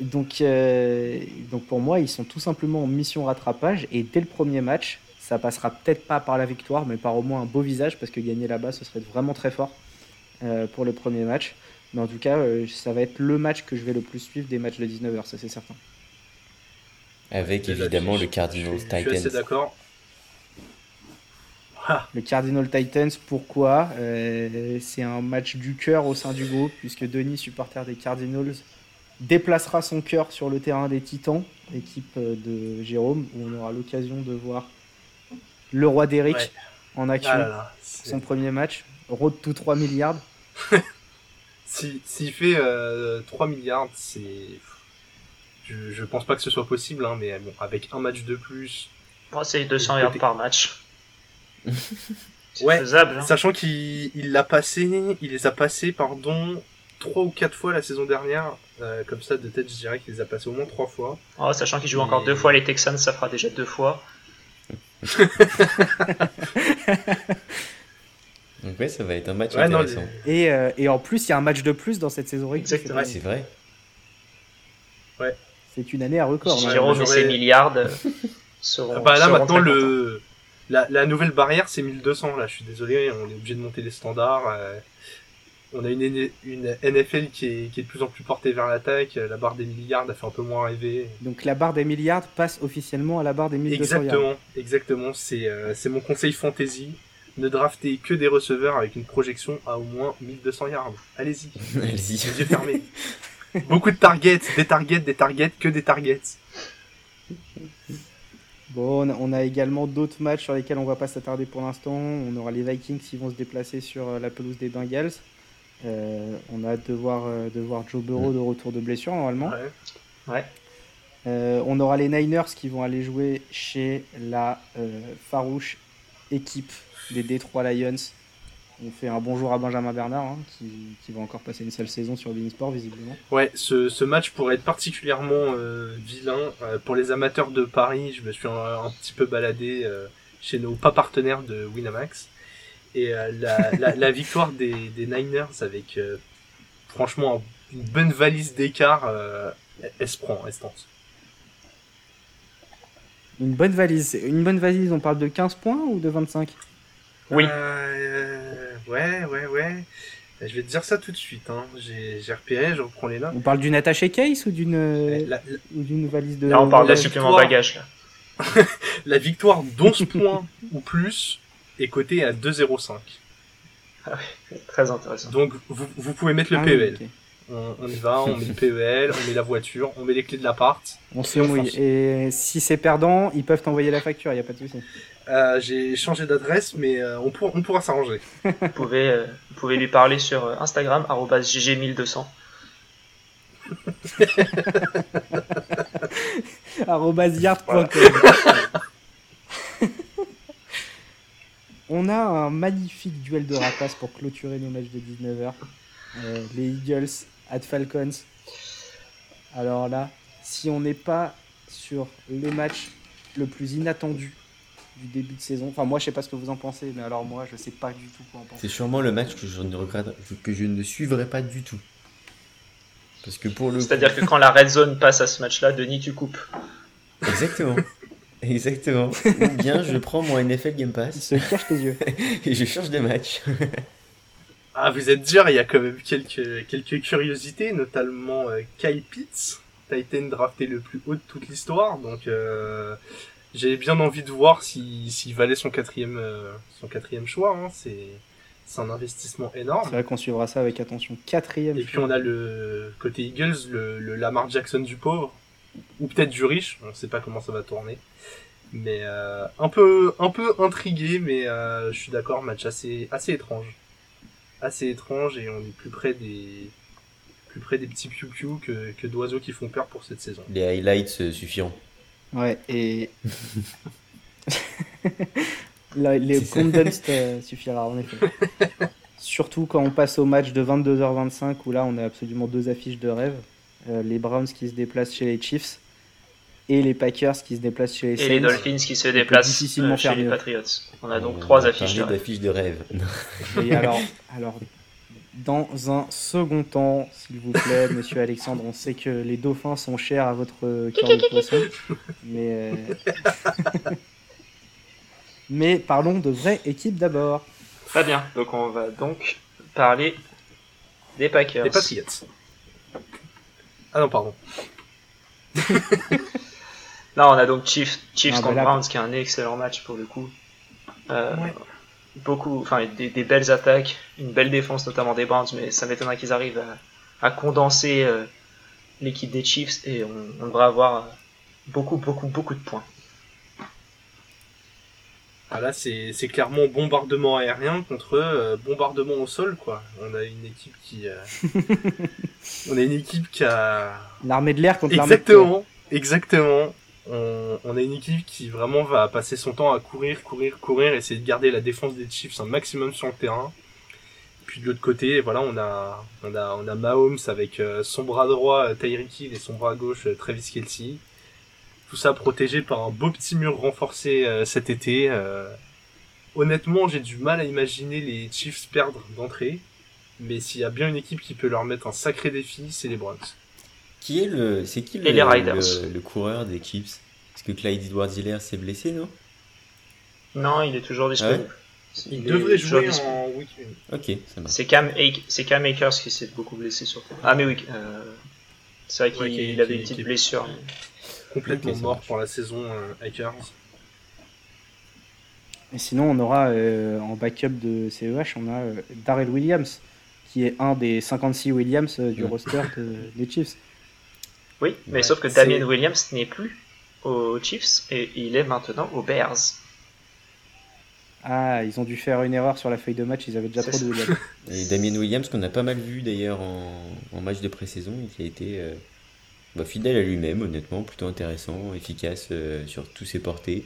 Donc, euh, donc pour moi, ils sont tout simplement en mission rattrapage et dès le premier match, ça passera peut-être pas par la victoire, mais par au moins un beau visage parce que gagner là-bas, ce serait vraiment très fort euh, pour le premier match. Mais en tout cas, euh, ça va être le match que je vais le plus suivre des matchs de 19h, ça c'est certain. Avec évidemment le Cardinals Titans. Je suis d'accord. Le Cardinal Titans, pourquoi? Euh, C'est un match du cœur au sein du groupe, puisque Denis, supporter des Cardinals, déplacera son cœur sur le terrain des Titans, équipe euh, de Jérôme, où on aura l'occasion de voir le roi d'Eric en action, ah son premier match, road to 3 milliards. S'il si, fait 3 euh, milliards, c'est. Je, je pense pas que ce soit possible, hein, mais bon, avec un match de plus. c'est 200 yards par match. ouais, hein. sachant qu'il l'a passé, il les a passés, pardon, trois ou quatre fois la saison dernière. Euh, comme ça, de tête, je dirais qu'il les a passés au moins trois fois. Oh, sachant qu'il joue encore deux fois les Texans, ça fera déjà deux fois. Donc ouais, ça va être un match intéressant. et, euh, et, en plus, il y a un match de plus dans cette saison régulière. Exactement. c'est vrai. Ouais. C'est une année à record. Jérôme et ses milliards seront. Bah là, maintenant, le la, nouvelle barrière, c'est 1200. Là, je suis désolé, on est obligé de monter les standards. Euh, on a une, une NFL qui est, qui est, de plus en plus portée vers l'attaque. La barre des milliards a fait un peu moins rêver. Donc la barre des milliards passe officiellement à la barre des 1200 Exactement, exactement. C'est euh, c'est mon conseil fantasy. Ne draftez que des receveurs avec une projection à au moins 1200 yards. Allez-y. Allez-y. Les yeux fermés. Beaucoup de targets, des targets, des targets, que des targets. Bon, on a également d'autres matchs sur lesquels on va pas s'attarder pour l'instant. On aura les Vikings qui vont se déplacer sur euh, la pelouse des Bengals. Euh, on a hâte de voir, euh, de voir Joe Burrow de retour de blessure normalement. Ouais. on aura les Niners qui vont aller jouer chez la farouche équipe des Detroit Lions on fait un bonjour à Benjamin Bernard, hein, qui, va encore passer une seule saison sur Sport visiblement. Ouais, ce, match pourrait être particulièrement euh, vilain. Euh, pour les amateurs de Paris, je me suis un, petit peu baladé euh, chez nos pas partenaires de Winamax. Et la, victoire des, Niners avec franchement une bonne valise d'écart, elle, se prend, elle se tente. Une bonne valise. Une bonne valise, on parle de 15 points ou de 25 Oui. Ouais, ouais, ouais. Je vais te dire ça tout de suite. Hein. J'ai repéré, je reprends les notes. On parle d'une attachée case ou d'une d'une valise de. Là, on parle d'un supplément bagage. la victoire d'11 points ou plus est cotée à 2,05. Ah très intéressant. Donc, vous, vous pouvez mettre le ah PEL. On, y va, on met le PEL, on met la voiture, on met les clés de l'appart. On se mouille. Et si c'est perdant, ils peuvent t'envoyer la facture, il n'y a pas de souci. Euh, j'ai changé d'adresse, mais euh, on, on, pourra s'arranger. vous, pouvez, euh, vous pouvez lui parler sur Instagram, gg1200. On a un magnifique duel de rapaces pour clôturer nos matchs de 19h. les Eagles at Falcons. Alors là, si on n'est pas sur le match le plus inattendu du début de saison. Enfin, moi, je sais pas ce que vous en pensez, mais alors moi, je sais pas du tout quoi en penser. C'est sûrement le match que je ne regrette, que je ne suivrai pas du tout. Parce que pour le. C'est-à-dire que quand la red zone passe à ce match-là, Denis, tu coupes. Exactement. Exactement. bien, je prends mon NFL Game Pass. Il se cache tes yeux. et je change de match. Ah, vous êtes dur, il y a quand même quelques, quelques curiosités, notamment euh, Kyle Pitts, Titan drafté le plus haut de toute l'histoire, donc euh, j'ai bien envie de voir s'il si, valait son quatrième, euh, son quatrième choix, hein. c'est c'est un investissement énorme. C'est vrai qu'on suivra ça avec attention. Quatrième. Et puis on a le côté Eagles, le, le Lamar Jackson du pauvre, ou peut-être du riche, on ne sait pas comment ça va tourner. Mais euh, un peu un peu intrigué, mais euh, je suis d'accord, match assez assez étrange, assez étrange et on est plus près des plus près des petits piou piou que, que d'oiseaux qui font peur pour cette saison. Les highlights euh, suffiront. Ouais et les condense suffira en effet. Surtout quand on passe au match de 22h25 où là on a absolument deux affiches de rêve. Les Browns qui se déplacent chez les Chiefs et les Packers qui se déplacent chez les Saints. Et les Dolphins qui se déplacent euh, chez les Patriots. On a donc trois affiches de, rêve. de rêve. Et alors, alors, dans un second temps, s'il vous plaît, monsieur Alexandre, on sait que les dauphins sont chers à votre cœur de poisson. Mais, euh, mais parlons de vraie équipe d'abord. Très bien, donc on va donc parler des Packers. Des Patriots. Ah non, pardon. Là, on a donc Chiefs, Chiefs ah, contre Browns, qui est un excellent match pour le coup. Euh, beaucoup, enfin, des, belles attaques, une belle défense, notamment des Browns, mais ça m'étonnerait qu'ils arrivent à, condenser euh, l'équipe des Chiefs et on, devrait avoir beaucoup, beaucoup, beaucoup de points. Ah là, c'est clairement bombardement aérien contre euh, bombardement au sol, quoi. On a une équipe qui. on a une équipe qui a. L'armée de l'air contre l'armée de Exactement, exactement on, a une équipe qui vraiment va passer son temps à courir, courir, courir, essayer de garder la défense des Chiefs un maximum sur le terrain. Puis de l'autre côté, voilà, on a, on a, on a Mahomes avec euh, son bras droit euh, Tyreek Hill et son bras gauche euh, Travis Kelsey. Tout ça protégé par un beau petit mur renforcé cet été. honnêtement, j'ai du mal à imaginer les Chiefs perdre d'entrée. Mais s'il y a bien une équipe qui peut leur mettre un sacré défi, c'est les Browns. Qui est le, c'est qui le, le, coureur des Chiefs? Est-ce que Clyde Edwards-Hiller s'est blessé, non? Non, il est toujours disponible. Ah il, devrait jouer en week Ok, ça marche. C'est Cam, c'est Cam Akers qui s'est beaucoup blessé surtout. Ah mais oui, euh, c'est vrai qu'il avait une petite blessure. Complètement mort pour la saison euh, Akers. Et sinon, on aura euh, en backup de CEH, on a euh, Darrell Williams, qui est un des 56 Williams du roster des Chiefs. Oui, mais sauf que Damien Williams n'est plus aux Chiefs et il est maintenant aux Bears. Ah, ils ont dû faire une erreur sur la feuille de match, ils avaient déjà trop de Williams. Et Damien Williams, qu'on a pas mal vu d'ailleurs en, match de pré-saison, qui a été euh, bah, fidèle à lui-même, honnêtement, plutôt intéressant, efficace euh, sur tous ses portées.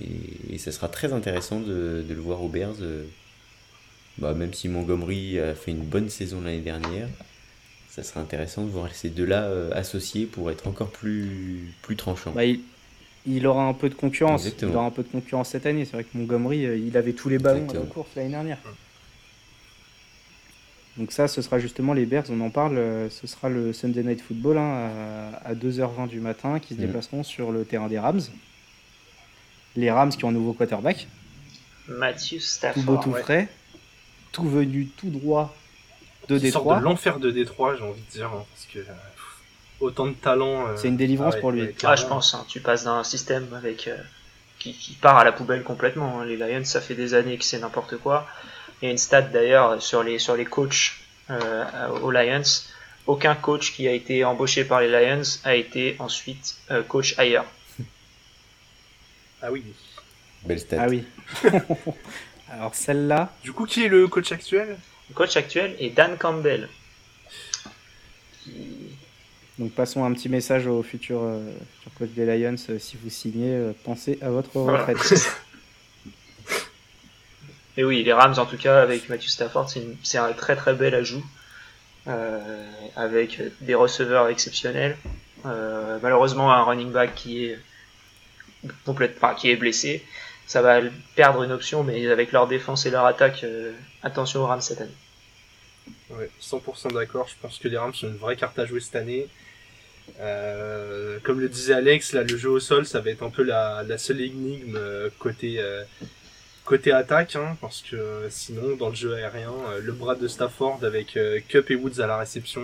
Et, ça sera très intéressant de, le voir aux Bears, euh, bah, même si Montgomery a fait une bonne saison l'année dernière ça serait intéressant de voir ces deux-là euh, associés pour être encore plus, plus tranchant. Bah, il, aura un peu de concurrence. Il aura un peu de concurrence cette année. C'est vrai que Montgomery, euh, il avait tous les ballons en course l'année dernière. Donc ça, ce sera justement les Bears, on en parle, euh, ce sera le Sunday Night Football hein, à, 2h20 du matin qui se mm. déplaceront sur le terrain des Rams. Les Rams qui ont un nouveau quarterback. Matthew Stafford. Tout beau, tout frais. Tout venu tout droit de Détroit. de l'enfer de Détroit, j'ai envie de dire, hein, parce que euh, autant de talent. Euh, c'est une délivrance pour lui. ah, je pense. Hein, tu passes d'un système avec euh, qui, part à la poubelle complètement. Hein. Les Lions, ça fait des années que c'est n'importe quoi. Il y a une stat d'ailleurs sur les sur les coachs aux Lions. Aucun coach qui a été embauché par les Lions a été ensuite coach ailleurs. Ah oui. Belle stat. Ah oui. Alors celle-là. Du coup, qui est le coach actuel? Le coach actuel est Dan Campbell. Donc passons un petit message au futur, euh, coach des Lions. Euh, si vous signez, euh, pensez à votre retraite. Et oui, les Rams en tout cas avec Matthew Stafford, c'est un très très bel ajout. avec des receveurs exceptionnels. malheureusement un running back qui est qui est blessé ça va perdre une option, mais avec leur défense et leur attaque, euh, attention aux Rams cette année. Ouais, 100% d'accord. Je pense que les Rams sont une vraie carte à jouer cette année. Euh, comme le disait Alex, là, le jeu au sol, ça va être un peu la, seule énigme euh, côté côté attaque, hein, parce que sinon, dans le jeu aérien, le bras de Stafford avec Cup et Woods à la réception,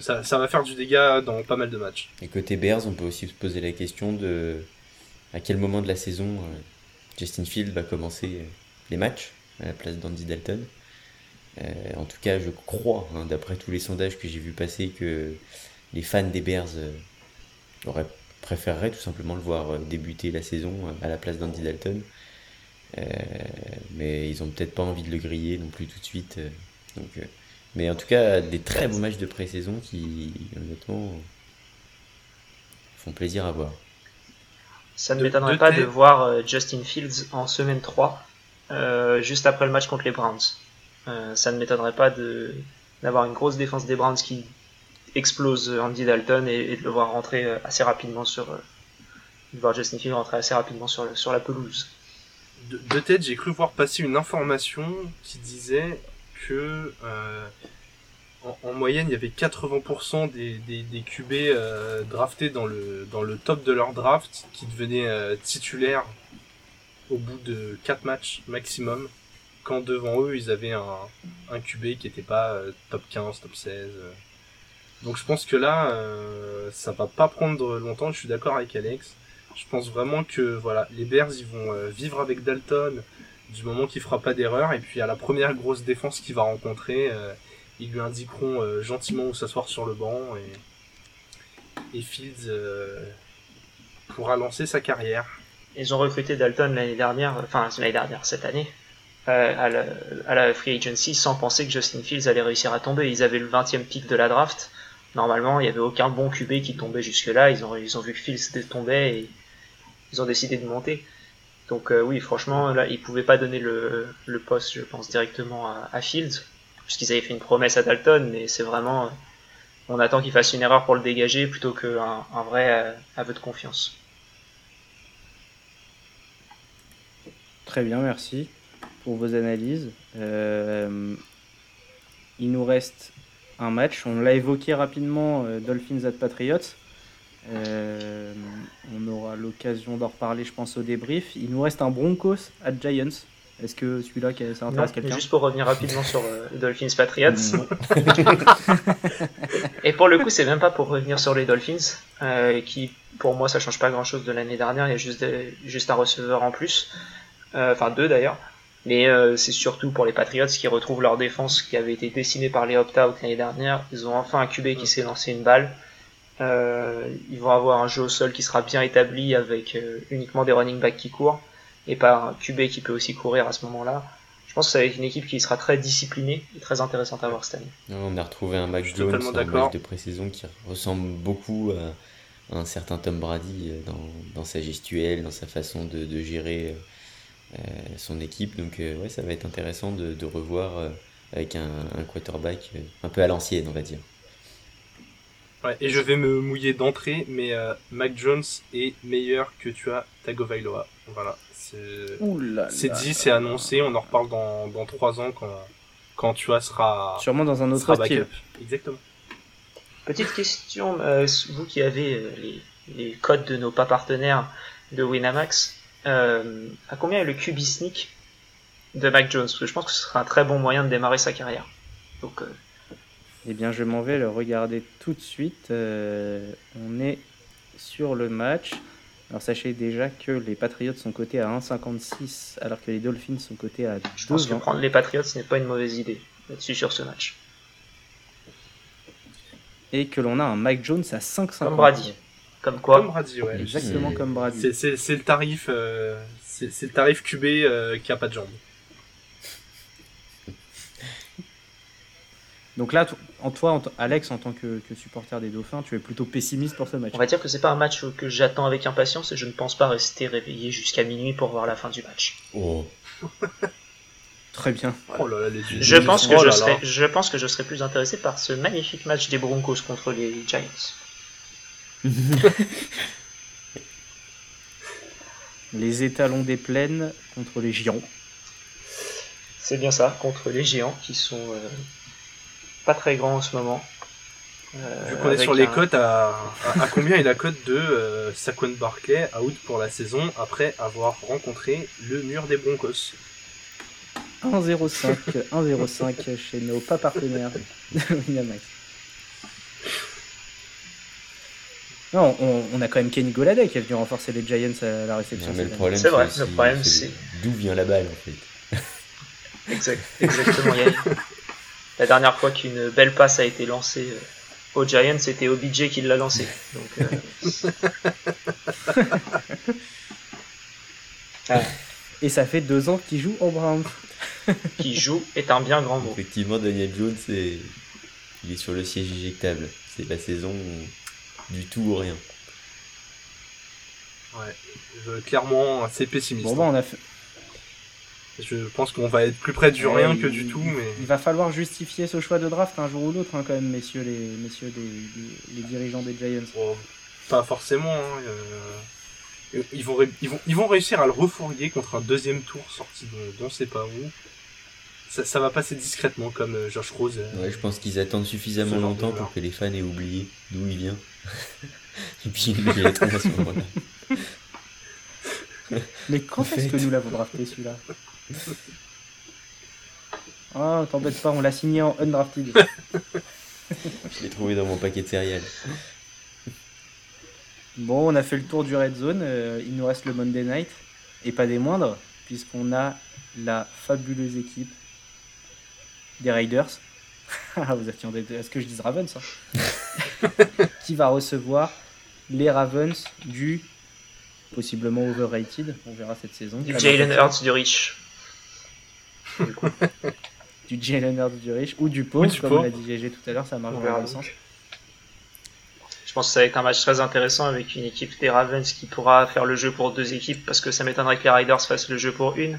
ça, va faire du dégât dans pas mal de matchs. Et côté Bears, on peut aussi se poser la question de à quel moment de la saison Justin Field va commencer les matchs à la place d'Andy Dalton. Euh, en tout cas, je crois, hein, d'après tous les sondages que j'ai vu passer, que les fans des Bears euh, auraient préféreraient tout simplement le voir euh, débuter la saison à la place d'Andy Dalton. Mais ils ont peut-être pas envie de le griller non plus tout de suite. donc, mais en tout cas, des très beaux matchs de pré-saison qui, honnêtement, font plaisir à voir. Ça ne m'étonnerait pas de voir Justin Fields en semaine 3, juste après le match contre les Browns. Euh, ça ne m'étonnerait pas de d'avoir une grosse défense des Browns qui explose Andy Dalton et, de le voir rentrer euh, assez rapidement sur euh, de voir Justin Fields rentrer assez rapidement sur, sur la pelouse. De, tête, j'ai cru voir passer une information qui disait que en, moyenne, il y avait 80% des, des, QB draftés dans le, dans le top de leur draft qui devenaient titulaires au bout de 4 matchs maximum quand devant eux, ils avaient un, un QB qui n'était pas euh, top 15, top 16. Euh. Donc je pense que là, euh, ça va pas prendre longtemps, je suis d'accord avec Alex. Je pense vraiment que voilà, les Bears ils vont vivre avec Dalton du moment qu'il fera pas d'erreur et puis à la première grosse défense qu'il va rencontrer, ils lui indiqueront gentiment où s'asseoir sur le banc et, Fields pourra lancer sa carrière. Ils ont recruté Dalton l'année dernière, enfin l'année dernière, cette année, euh, à, la, à, la, free agency sans penser que Justin Fields allait réussir à tomber. Ils avaient le 20e pick de la draft. Normalement, il n'y avait aucun bon QB qui tombait jusque-là. Ils ont, ils ont vu que Fields tombait et ils ont décidé de monter. Donc euh, oui, franchement, là, ils pouvaient pas donner le, poste, je pense, directement à, Fields, puisqu'ils avaient fait une promesse à Dalton, mais c'est vraiment... On attend qu'il fasse une erreur pour le dégager plutôt qu'un un vrai euh, aveu de confiance. Très bien, merci pour vos analyses. Euh, il nous reste un match. On l'a évoqué rapidement, euh, Dolphins at Patriots. Euh, on aura l'occasion d'en reparler, je pense, au débrief. Il nous reste un Broncos at Giants. Est-ce que celui-là, ça intéresse quelqu'un Juste pour revenir rapidement sur les Dolphins Patriots. Et pour le coup, c'est même pas pour revenir sur les Dolphins, qui pour moi ça change pas grand-chose de l'année dernière. Il y a juste, juste un receveur en plus, enfin deux d'ailleurs. Mais euh, c'est surtout pour les Patriots qui retrouvent leur défense qui avait été dessinée par les opt-out l'année dernière. Ils ont enfin un QB qui s'est lancé une balle. Euh, ils vont avoir un jeu au sol qui sera bien établi avec euh, uniquement des running backs qui courent et pas un QB qui peut aussi courir à ce moment-là. Je pense que ça va être une équipe qui sera très disciplinée et très intéressante à voir cette année. On a retrouvé un match Jones, un match de pré-saison qui ressemble beaucoup à un certain Tom Brady dans, dans sa gestuelle, dans sa façon de, de gérer euh, son équipe. Donc euh, ouais, ça va être intéressant de, de revoir euh, avec un, un, quarterback un peu à l'ancienne, on va dire. Ouais, et je vais me mouiller d'entrée, mais Mac Jones est meilleur que tu as Tagovailoa. Voilà, c'est dit, c'est annoncé. On en reparle dans, dans 3 ans quand, quand tu as sera sûrement dans un autre style. Exactement. Petite question, vous qui avez les, les, codes de nos pas partenaires de Winamax, euh, à combien est le QB sneak de Mac Jones? Parce que je pense que ce sera un très bon moyen de démarrer sa carrière. Donc, euh... Eh bien, je m'en vais le regarder tout de suite. Euh, on est sur le match. Alors, sachez déjà que les Patriots sont cotés à 1,56 alors que les Dolphins sont cotés à 2. Je pense que prendre les Patriots n'est pas une mauvaise idée là-dessus sur ce match. Et que l'on a un Mike Jones à 5,50. Comme Brady. Comme quoi Comme Brady, ouais. Exactement comme Brady. C'est le tarif, euh, c'est le tarif QB euh, qui a pas de jambes. Donc là, en toi, Alex, en tant que, supporter des Dauphins, tu es plutôt pessimiste pour ce match. On va dire que c'est pas un match que j'attends avec impatience et je ne pense pas rester réveillé jusqu'à minuit pour voir la fin du match. Oh. Très bien. Oh là là, les je, pense que je, serais, je pense que je serais plus intéressé par ce magnifique match des Broncos contre les Giants. les étalons des plaines contre les géants. C'est bien ça, contre les géants qui sont euh, pas très grands en ce moment. Euh, Vu qu'on est sur les cotes, à, à, combien est la cote de euh, Saquon Barclay out pour la saison après avoir rencontré le mur des Broncos? 1,05 1,05 chez nos pas partenaires Non, on, a quand même Kenny Goladay qui est venu renforcer les Giants à la réception. c'est vrai, le problème c'est. D'où vient la balle en fait Exactement. La dernière fois qu'une belle passe a été lancée euh, aux Giants, c'était OBJ qui l'a lancé. Euh, ah. Et ça fait deux ans qu'il joue au Browns. qui joue est un bien grand mot. Effectivement, Daniel Jones, est... il est sur le siège éjectable. C'est la saison du tout ou rien. Ouais, clairement assez pessimiste. Bon, bah, on a fait. Je pense qu'on va être plus près du rien que du tout. Mais... Il va falloir justifier ce choix de draft un jour ou l'autre, hein, quand même, messieurs les, messieurs les dirigeants des Giants. pas forcément. Hein, euh, ils, vont ils, vont, ils vont réussir à le refourguer contre un deuxième tour sorti de, on sait pas où. Ça, ça, va passer discrètement comme euh, Josh Rose. Euh, ouais, je pense qu'ils attendent suffisamment longtemps pour que les fans aient oublié d'où il vient. Et puis il est à ce moment-là. Mais quand est-ce que nous l'avons drafté celui-là? Oh, t'embête pas, on l'a signé en undrafted. Je l'ai trouvé dans mon paquet de céréales. Bon, on a fait le tour du Red Zone. Euh, il nous reste le Monday Night. Et pas des moindres, puisqu'on a la fabuleuse équipe des Raiders. Ah, vous attendez à ce que je dise Ravens hein Qui va recevoir les Ravens du possiblement overrated. On verra cette saison. Du Jalen Hurts du riche. Du Jalen Hurts du riche ou du pauvre, comme l'a dit GG tout à l'heure, ça marche dans le sens. Je pense que ça va être un match très intéressant avec une équipe des Ravens qui pourra faire le jeu pour deux équipes parce que ça m'étonnerait que les Riders fassent le jeu pour une.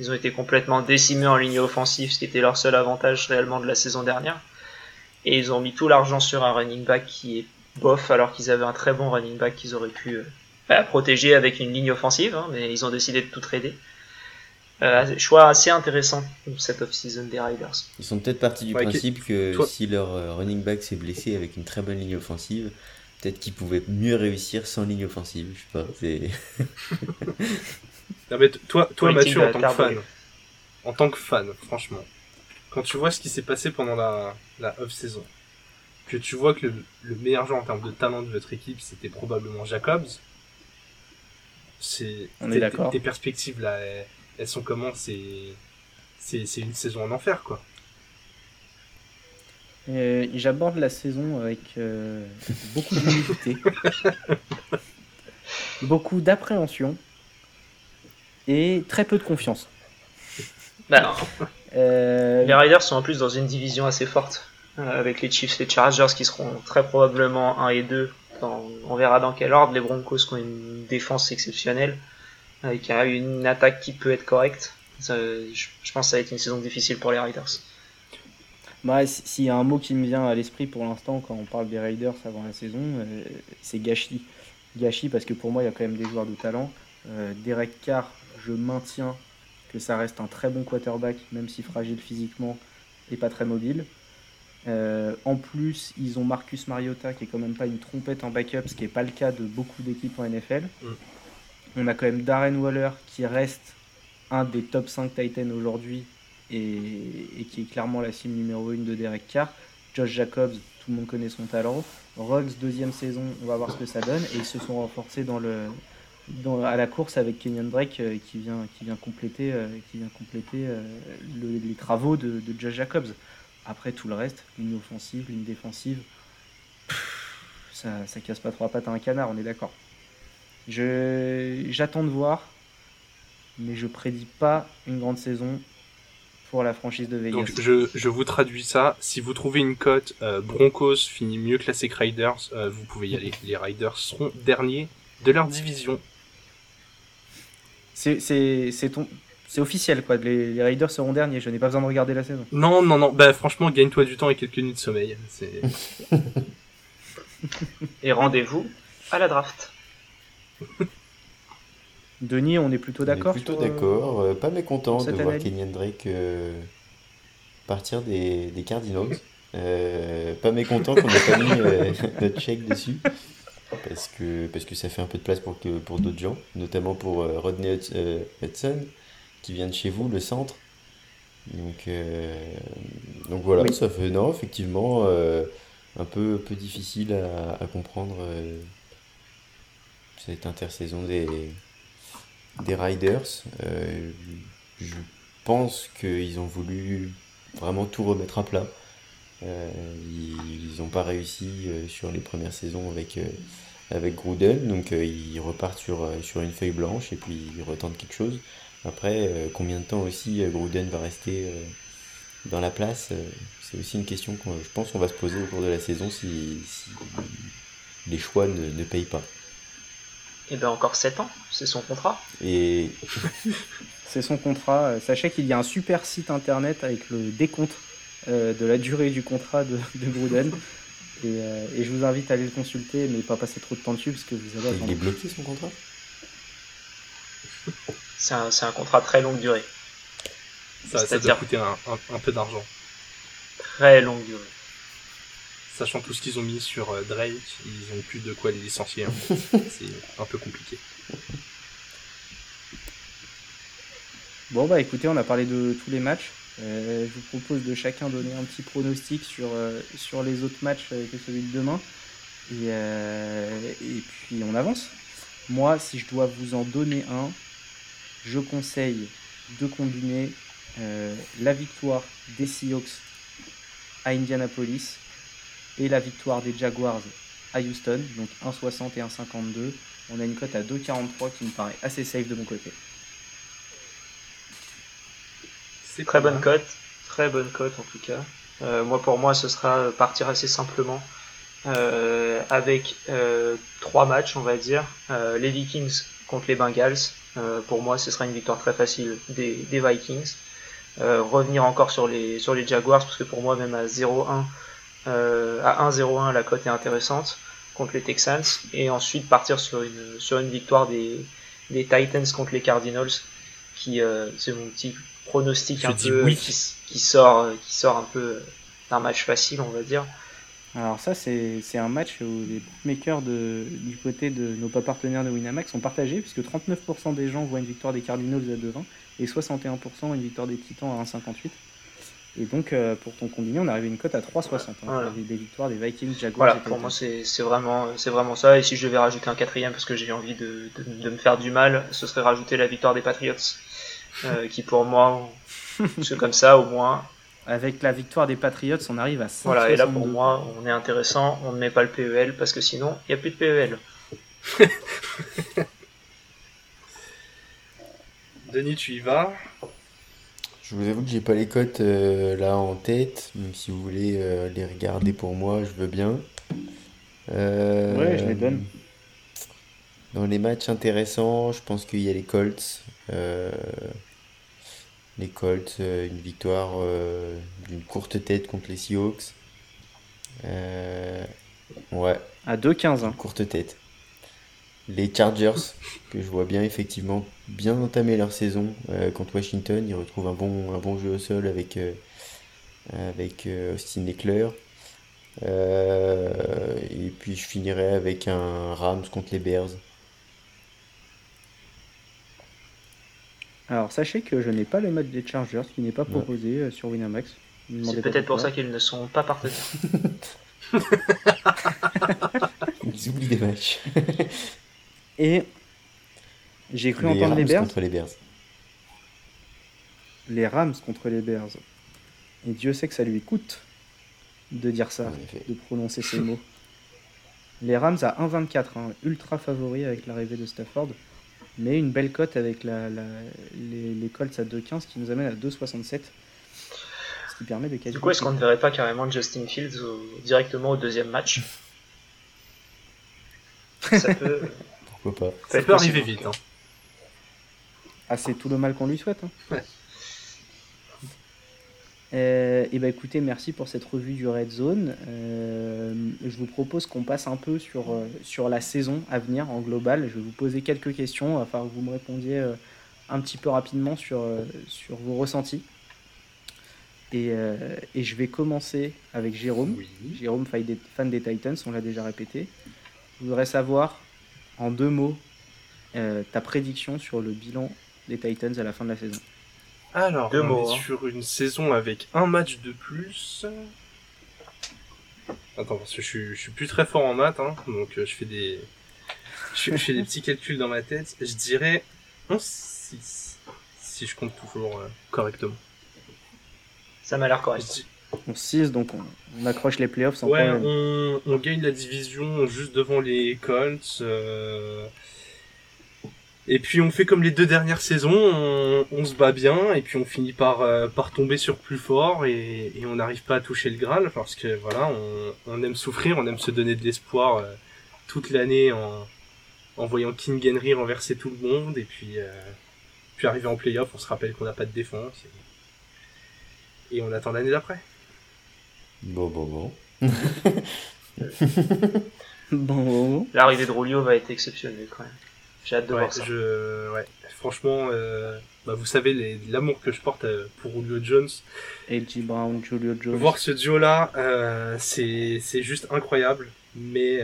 Ils ont été complètement décimés en ligne offensive, ce qui était leur seul avantage réellement de la saison dernière. Et ils ont mis tout l'argent sur un running back qui est bof alors qu'ils avaient un très bon running back qu'ils auraient pu euh, bah, protéger avec une ligne offensive, hein, mais ils ont décidé de tout trader. Euh, choix assez intéressant cette off-season des Riders. Ils sont peut-être partis du principe que si leur euh, running back s'est blessé avec une très bonne ligne offensive, peut-être qu'ils pouvaient mieux réussir sans ligne offensive. Je sais pas. toi, toi Mathieu, en tant que fan, en tant que fan, franchement, quand tu vois ce qui s'est passé pendant la, la off-saison, que tu vois que le, le, meilleur joueur en termes de talent de votre équipe, c'était probablement Jacobs, c'est on est d'accord. Tes perspectives là, elles, sont comment C'est c'est une saison en enfer quoi. J'aborde la saison avec euh, beaucoup d'humilité, beaucoup d'appréhension et très peu de confiance. Bah, euh, Les Riders sont en plus dans une division assez forte, euh, avec les Chiefs et les Chargers qui seront très probablement 1 et 2 on verra dans quel ordre. Les Broncos qui ont une défense exceptionnelle, avec une attaque qui peut être correcte. je, pense que ça va être une saison difficile pour les Raiders. Bah, S'il y a un mot qui me vient à l'esprit pour l'instant quand on parle des Raiders avant la saison, euh, c'est gâchis. Gâchis parce que pour moi, il y a quand même des joueurs de talent. Euh, Derek Carr, je maintiens que ça reste un très bon quarterback, même si fragile physiquement et pas très mobile. Euh, en plus, ils ont Marcus Mariota qui est quand même pas une trompette en backup, ce qui n'est pas le cas de beaucoup d'équipes en NFL. Mm. On a quand même Darren Waller qui reste un des top 5 Titans aujourd'hui et, qui est clairement la cible numéro 1 de Derek Carr. Josh Jacobs, tout le monde connaît son talent. Ruggs, deuxième saison, on va voir ce que ça donne. Et ils se sont renforcés à la course avec Kenyon Drake euh, qui, vient, compléter, euh, compléter les travaux de, Josh Jacobs. Après, tout le reste, ligne offensive, ligne défensive, ça casse pas trois pattes à un canard, on est d'accord. J'attends de voir, mais je prédis pas une grande saison pour la franchise de Vegas. Donc je, vous traduis ça. Si vous trouvez une cote euh, Broncos finit mieux classé que Riders, euh, vous pouvez y aller. Les Riders seront derniers de leur division. C'est ton, c'est officiel, quoi. Les, Raiders seront derniers. Je n'ai pas besoin de regarder la saison. Non, non, non. Bah, franchement, gagne-toi du temps et quelques nuits de sommeil. et rendez-vous à la draft. Denis, on est plutôt d'accord Plutôt d'accord. Euh, pas mécontent de voir Kenyan Drake euh, partir des, Cardinals. pas mécontent qu'on n'ait pas mis notre chèque dessus. Parce que, parce que ça fait un peu de place pour, que, pour d'autres gens, notamment pour Rodney Hudson, qui vient de chez vous, le centre. Donc, donc voilà, ça fait, non, effectivement, un peu, un peu difficile à, à comprendre cette intersaison des, des Riders. Euh, je pense qu'ils ont voulu vraiment tout remettre à plat. Euh, ils n'ont pas réussi euh, sur les premières saisons avec, Gruden, donc ils repartent sur, une feuille blanche et puis ils retentent quelque chose. Après, combien de temps aussi Gruden va rester dans la place C'est aussi une question que je pense qu'on va se poser au cours de la saison si, les choix ne payent pas. Et eh bien encore 7 ans, c'est son contrat. Et c'est son contrat. Sachez qu'il y a un super site internet avec le décompte euh, de la durée du contrat de, de Gruden. Euh, et, je vous invite à aller le consulter, mais pas passer trop de temps dessus parce que vous allez. Il est bloqué son contrat? C'est un, un, contrat très longue durée. Ça, ça doit coûter un, un peu d'argent. Très longue durée sachant tout ce qu'ils ont mis sur euh, Drake, ils ont plus de quoi les licencier. Hein. c'est un peu compliqué. Bon bah écoutez, on a parlé de tous les matchs. Euh, je vous propose de chacun donner un petit pronostic sur, euh, sur les autres matchs que celui de demain. Et, et puis on avance. Moi, si je dois vous en donner un, je conseille de combiner la victoire des Seahawks à Indianapolis et la victoire des Jaguars à Houston, donc 1,60 et 1,52. On a une cote à 2,43 qui me paraît assez safe de mon côté. C'est très bonne cote, très bonne cote en tout cas. Euh, moi pour moi ce sera partir assez simplement euh, avec euh, trois matchs on va dire. les Vikings contre les Bengals. pour moi ce sera une victoire très facile des, des Vikings. revenir encore sur les, sur les Jaguars parce que pour moi même à 0-1 euh, à 1-0-1, la cote est intéressante contre les Texans. Et ensuite partir sur une, sur une victoire des, des Titans contre les Cardinals, qui euh, c'est mon petit pronostic un peu qui, sort, qui sort un peu d'un match facile, on va dire. Alors ça, c'est un match où les bookmakers de, du côté de nos pas partenaires de Winamax sont partagés, puisque 39% des gens voient une victoire des Cardinals à 2-20 et 61% une victoire des Titans à 1,58. Et donc, euh, pour ton combiné, on arrive à une cote à 3,60. Hein, des victoires des Vikings, Jaguars. Voilà, pour moi, c'est vraiment, vraiment ça. Et si je devais rajouter un quatrième, parce que j'ai envie de, de, me faire du mal, ce serait rajouter la victoire des Patriots. Euh, qui, pour moi, c'est comme ça, au moins. Avec la victoire des Patriots, on arrive à 5 Voilà, et là, pour moi, on est intéressant. On ne met pas le PEL, parce que sinon, il n'y a plus de PEL. Denis, tu y vas je vous avoue que j'ai pas les cotes euh, là en tête, même si vous voulez euh, les regarder pour moi, je veux bien. Euh, ouais, je les donne. Dans les matchs intéressants, je pense qu'il y a les Colts. les Colts, une victoire d'une courte tête contre les Seahawks. ouais. À 2-15. Hein. Courte tête les Chargers, que je vois bien effectivement bien entamer leur saison euh, contre Washington. Ils retrouvent un bon, un bon jeu au sol avec, euh, avec euh, Austin Eckler. et puis je finirai avec un Rams contre les Bears. Alors sachez que je n'ai pas le match des Chargers qui n'est pas proposé sur Winamax. C'est peut-être pour ça qu'ils ne sont pas partenaires. Ils oublient des matchs. Et j'ai cru entendre les Bears. contre les Bears. Les Rams contre les Bears. Et Dieu sait que ça lui coûte de dire ça, de prononcer ces mots. Les Rams à 1,24, hein, ultra favori avec l'arrivée de Stafford, mais une belle cote avec la, les, Colts à 2,15 qui nous amène à 2,67. Ce qui permet de Du coup, est-ce qu'on ne verrait pas carrément Justin Fields directement au deuxième match? Ça peut. Ça peut arriver vite. Hein. Ah, c'est tout le mal qu'on lui souhaite. Hein. Euh, et bah écoutez, merci pour cette revue du Red Zone. Euh, je vous propose qu'on passe un peu sur, euh, sur la saison à venir en global. Je vais vous poser quelques questions afin que vous me répondiez un petit peu rapidement sur, sur vos ressentis. Et, et, je vais commencer avec Jérôme. Jérôme, fan des Titans, on l'a déjà répété. Je voudrais savoir, en deux mots, ta prédiction sur le bilan des Titans à la fin de la saison. Alors, on est hein. sur une saison avec un match de plus. Attends, parce que je suis, je suis plus très fort en maths, hein, donc je fais des, je, fais des petits calculs dans ma tête. Je dirais 11-6, si je compte toujours euh, correctement. Ça m'a l'air correct. 11-6, donc on, accroche les playoffs sans ouais, On, on, gagne la division juste devant les Colts. Euh, et puis on fait comme les deux dernières saisons, on, se bat bien et puis on finit par, euh, par tomber sur plus fort et, on n'arrive pas à toucher le Graal parce que voilà, on, aime souffrir, on aime se donner de l'espoir toute l'année en, en voyant King Henry renverser tout le monde et puis euh, puis arriver en playoff, on se rappelle qu'on n'a pas de défense et, on attend l'année d'après. Bon bon bon. bon, L'arrivée de Rolio va être exceptionnelle quand même. J'ai hâte de voir ça. Je, ouais, franchement, euh, bah, vous savez l'amour que je porte euh, pour Julio Jones. A.J. Brown, Julio Jones. Voir ce duo-là, c'est juste incroyable. Mais,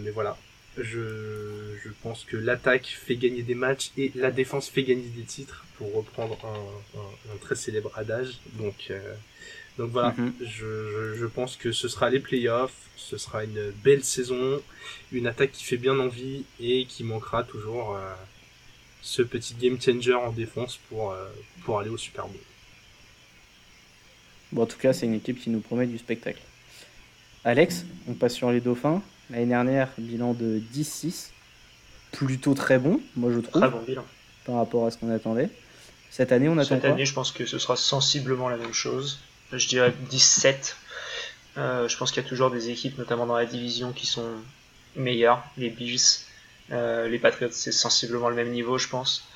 mais voilà, je, je pense que l'attaque fait gagner des matchs et la défense fait gagner des titres, pour reprendre un, un, un très célèbre adage. Donc, euh, donc voilà, mhm. je, je, pense que ce sera les playoffs, ce sera une belle saison, une attaque qui fait bien envie et qui manquera toujours euh, ce petit game changer en défense pour, euh, pour aller au Super Bowl. Bon, en tout cas, c'est une équipe qui nous promet du spectacle. Alex, on passe sur les Dauphins. L'année dernière, bilan de 10-6. Plutôt très bon, moi je trouve. Très bon bilan. Par rapport à ce qu'on attendait. Cette année, on attend Cette année, je pense que ce sera sensiblement la même chose. Je dirais 17. Euh, je pense qu'il y a toujours des équipes, notamment dans la division, qui sont meilleures. Les Bills, euh, les Patriots, c'est sensiblement le même niveau, je pense.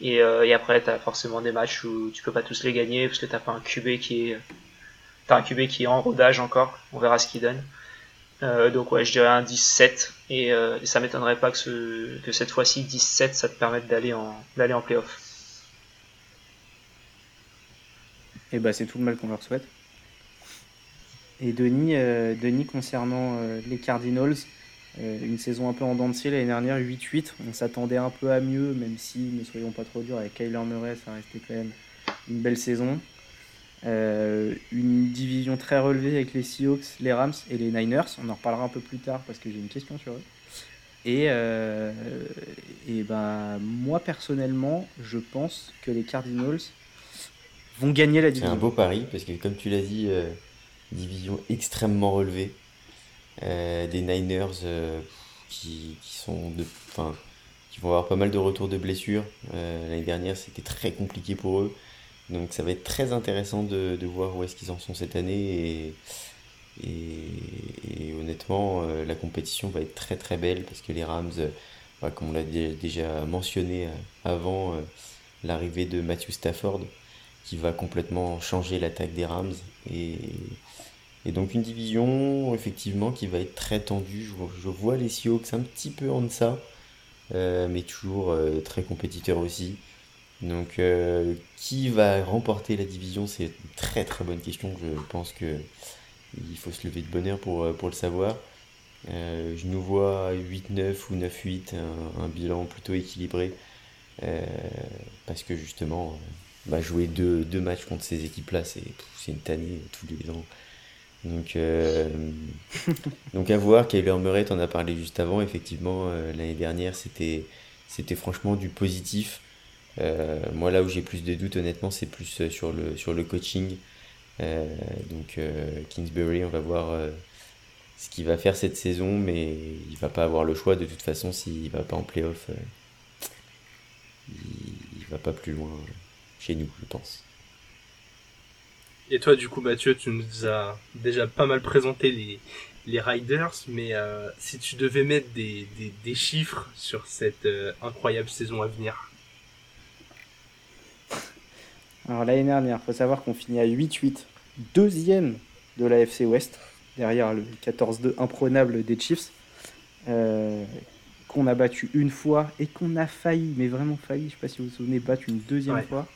Et, euh, après, tu as forcément des matchs où tu peux pas tous les gagner parce que t'as pas un QB qui est. T'as un QB qui est en rodage encore. On verra ce qu'il donne. Donc ouais, je dirais un 17 et, et ça m'étonnerait pas que cette fois-ci 17 ça te permette d'aller en d'aller en playoff. Et bah c'est tout le mal qu'on leur souhaite. Et Denis, euh, Denis concernant les Cardinals, une saison un peu en dents de l'année dernière, 8-8. On s'attendait un peu à mieux, même si, ne soyons pas trop durs, avec Kyler Murray, ça restait quand même une belle saison. Euh, une division très relevée avec les Seahawks, les Rams et les Niners. On en reparlera un peu plus tard parce que j'ai une question sur eux. Et, euh, et ben, moi personnellement, je pense que les Cardinals vont gagner la division. C'est un beau pari parce que, comme tu l'as dit, euh, division extrêmement relevée. des Niners qui, qui, sont de, qui vont avoir pas mal de retours de blessures. L'année dernière, c'était très compliqué pour eux. Donc ça va être très intéressant de, de voir où est-ce qu'ils en sont cette année et, et, honnêtement euh, la compétition va être très très belle parce que les Rams, euh, bah, comme on l'a déjà mentionné euh, avant, l'arrivée de Matthew Stafford qui va complètement changer l'attaque des Rams et, donc une division effectivement qui va être très tendue. Je, vois les Seahawks un petit peu en deçà, mais toujours très compétiteurs aussi. Donc, euh, qui va remporter la division C'est une très très bonne question. Je pense que il faut se lever de bonheur pour, euh, pour le savoir. Euh, je nous vois 8-9 ou 9-8, un, bilan plutôt équilibré. parce que justement, bah, jouer deux, deux, matchs contre ces équipes-là, c'est une tannée tous les ans. Donc, donc à voir, Kyler Murray, en a parlé juste avant, effectivement, l'année dernière, c'était franchement du positif. Euh, moi, là où j'ai plus de doutes, honnêtement, c'est plus euh, sur le, sur le coaching. Euh, donc, Kingsbury, on va voir ce qu'il va faire cette saison, mais il va pas avoir le choix de toute façon s'il va pas en playoff. il, va pas plus loin chez nous, je pense. Et toi, du coup, Mathieu, tu nous as déjà pas mal présenté les, les Riders, mais si tu devais mettre des, des, des chiffres sur cette incroyable saison à venir, alors l'année dernière, il faut savoir qu'on finit à 8-8, deuxième de la FC West, derrière le 14-2 imprenable des Chiefs, euh, qu'on a battu une fois et qu'on a failli, mais vraiment failli, je ne sais pas si vous vous souvenez, battre une deuxième fois.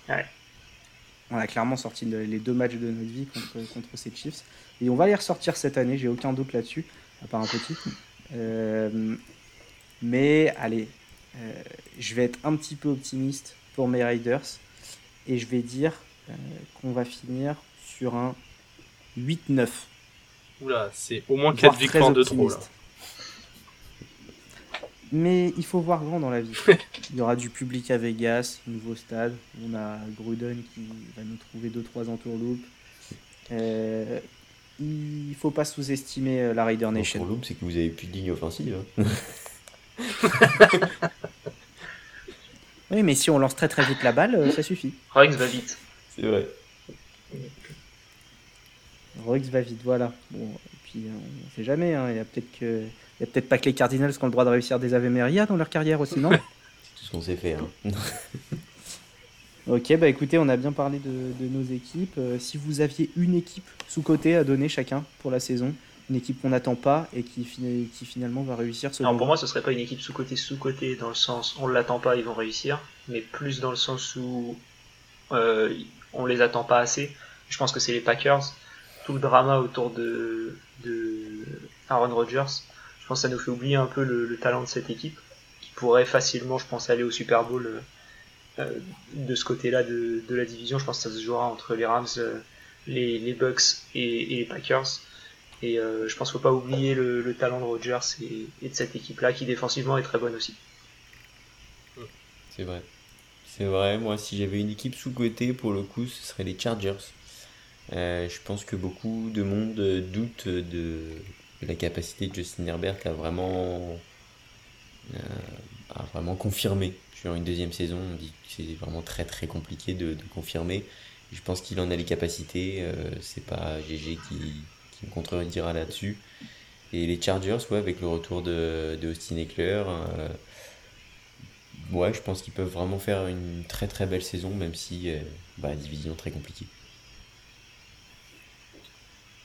on a clairement sorti les deux matchs de notre vie contre, contre ces Chiefs. Et on va les ressortir cette année, j'ai aucun doute là-dessus, à part un petit. Euh, mais allez, euh, je vais être un petit peu optimiste pour mes Riders. Et je vais dire euh, qu'on va finir sur un 8-9. Oula, c'est au moins 4 victoires de trop là. Mais il faut voir grand dans la vie. Il y aura du public à Vegas, nouveau stade. On a Gruden qui va nous trouver 2-3 entourloupes. Euh, il faut pas sous-estimer euh, la Raider Nation. Entourloupe, c'est que vous avez plus de ligne offensive. Hein. oui, mais si on lance très très vite la balle, euh, ça suffit. Rex va vite. C'est vrai. Rex va vite, voilà. Bon, et puis on sait jamais, hein. il y a peut-être que il n'y a peut-être pas que les Cardinals qui ont le droit de réussir des Ave Maria dans leur carrière aussi, non C'est tout ce qu'on sait faire. Hein. ok, bah écoutez, on a bien parlé de, nos équipes. Euh, si vous aviez une équipe sous-côté à donner chacun pour la saison, une équipe qu'on n'attend pas et qui, qui, finalement va réussir ce Non, pour moi, ce serait pas une équipe sous-côté, sous-côté dans le sens on ne l'attend pas, ils vont réussir, mais plus dans le sens où euh, on les attend pas assez. Je pense que c'est les Packers. Tout le drama autour de, de Aaron Rodgers je pense que ça nous fait oublier un peu le, talent de cette équipe, qui pourrait facilement, je pense, aller au Super Bowl euh, euh, de ce côté-là de, la division. Je pense que ça se jouera entre les Rams, euh, les, Bucks et, les Packers. Et je pense qu'il ne faut pas oublier le, talent de Rodgers et, de cette équipe-là, qui défensivement est très bonne aussi. C'est vrai. C'est vrai, moi si j'avais une équipe sous-côté, pour le coup, ce serait les Chargers. je pense que beaucoup de monde doute de, la capacité de Justin Herbert à vraiment, euh, vraiment confirmer sur une deuxième saison. On dit que c'est vraiment très très compliqué de, confirmer. Je pense qu'il en a les capacités. Euh, c'est pas GG qui, me contredira là-dessus. Et les Chargers, avec le retour de, de Austin Eckler, euh, ouais, je pense qu'ils peuvent vraiment faire une très très belle saison, même si bah, division très compliquée.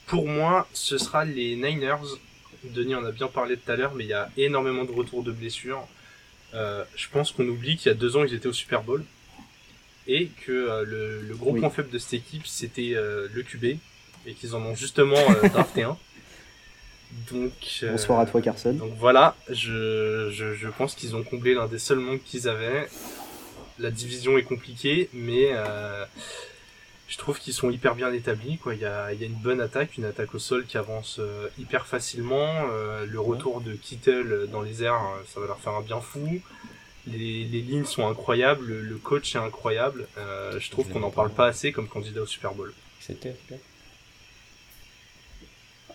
Pour moi, ce sera les Niners. Denis en a bien parlé tout à l'heure, mais il y a énormément de retours de blessures. Euh, je pense qu'on oublie qu'il y a deux ans, ils étaient au Super Bowl. Et que euh, le, gros point faible de cette équipe, c'était euh, le QB. Et qu'ils en ont justement drafté un. Donc, Bonsoir à toi, Carson. Donc voilà, je, je, je pense qu'ils ont comblé l'un des seuls manques qu'ils avaient. La division est compliquée, mais je trouve qu'ils sont hyper bien établis. Quoi. Il, y a, il y a une bonne attaque, une attaque au sol qui avance euh, hyper facilement. Euh, le retour de Kittle dans les airs, euh, ça va leur faire un bien fou. Les, les lignes sont incroyables, le, coach est incroyable. je trouve qu'on n'en parle pas assez comme candidat au Super Bowl. C'était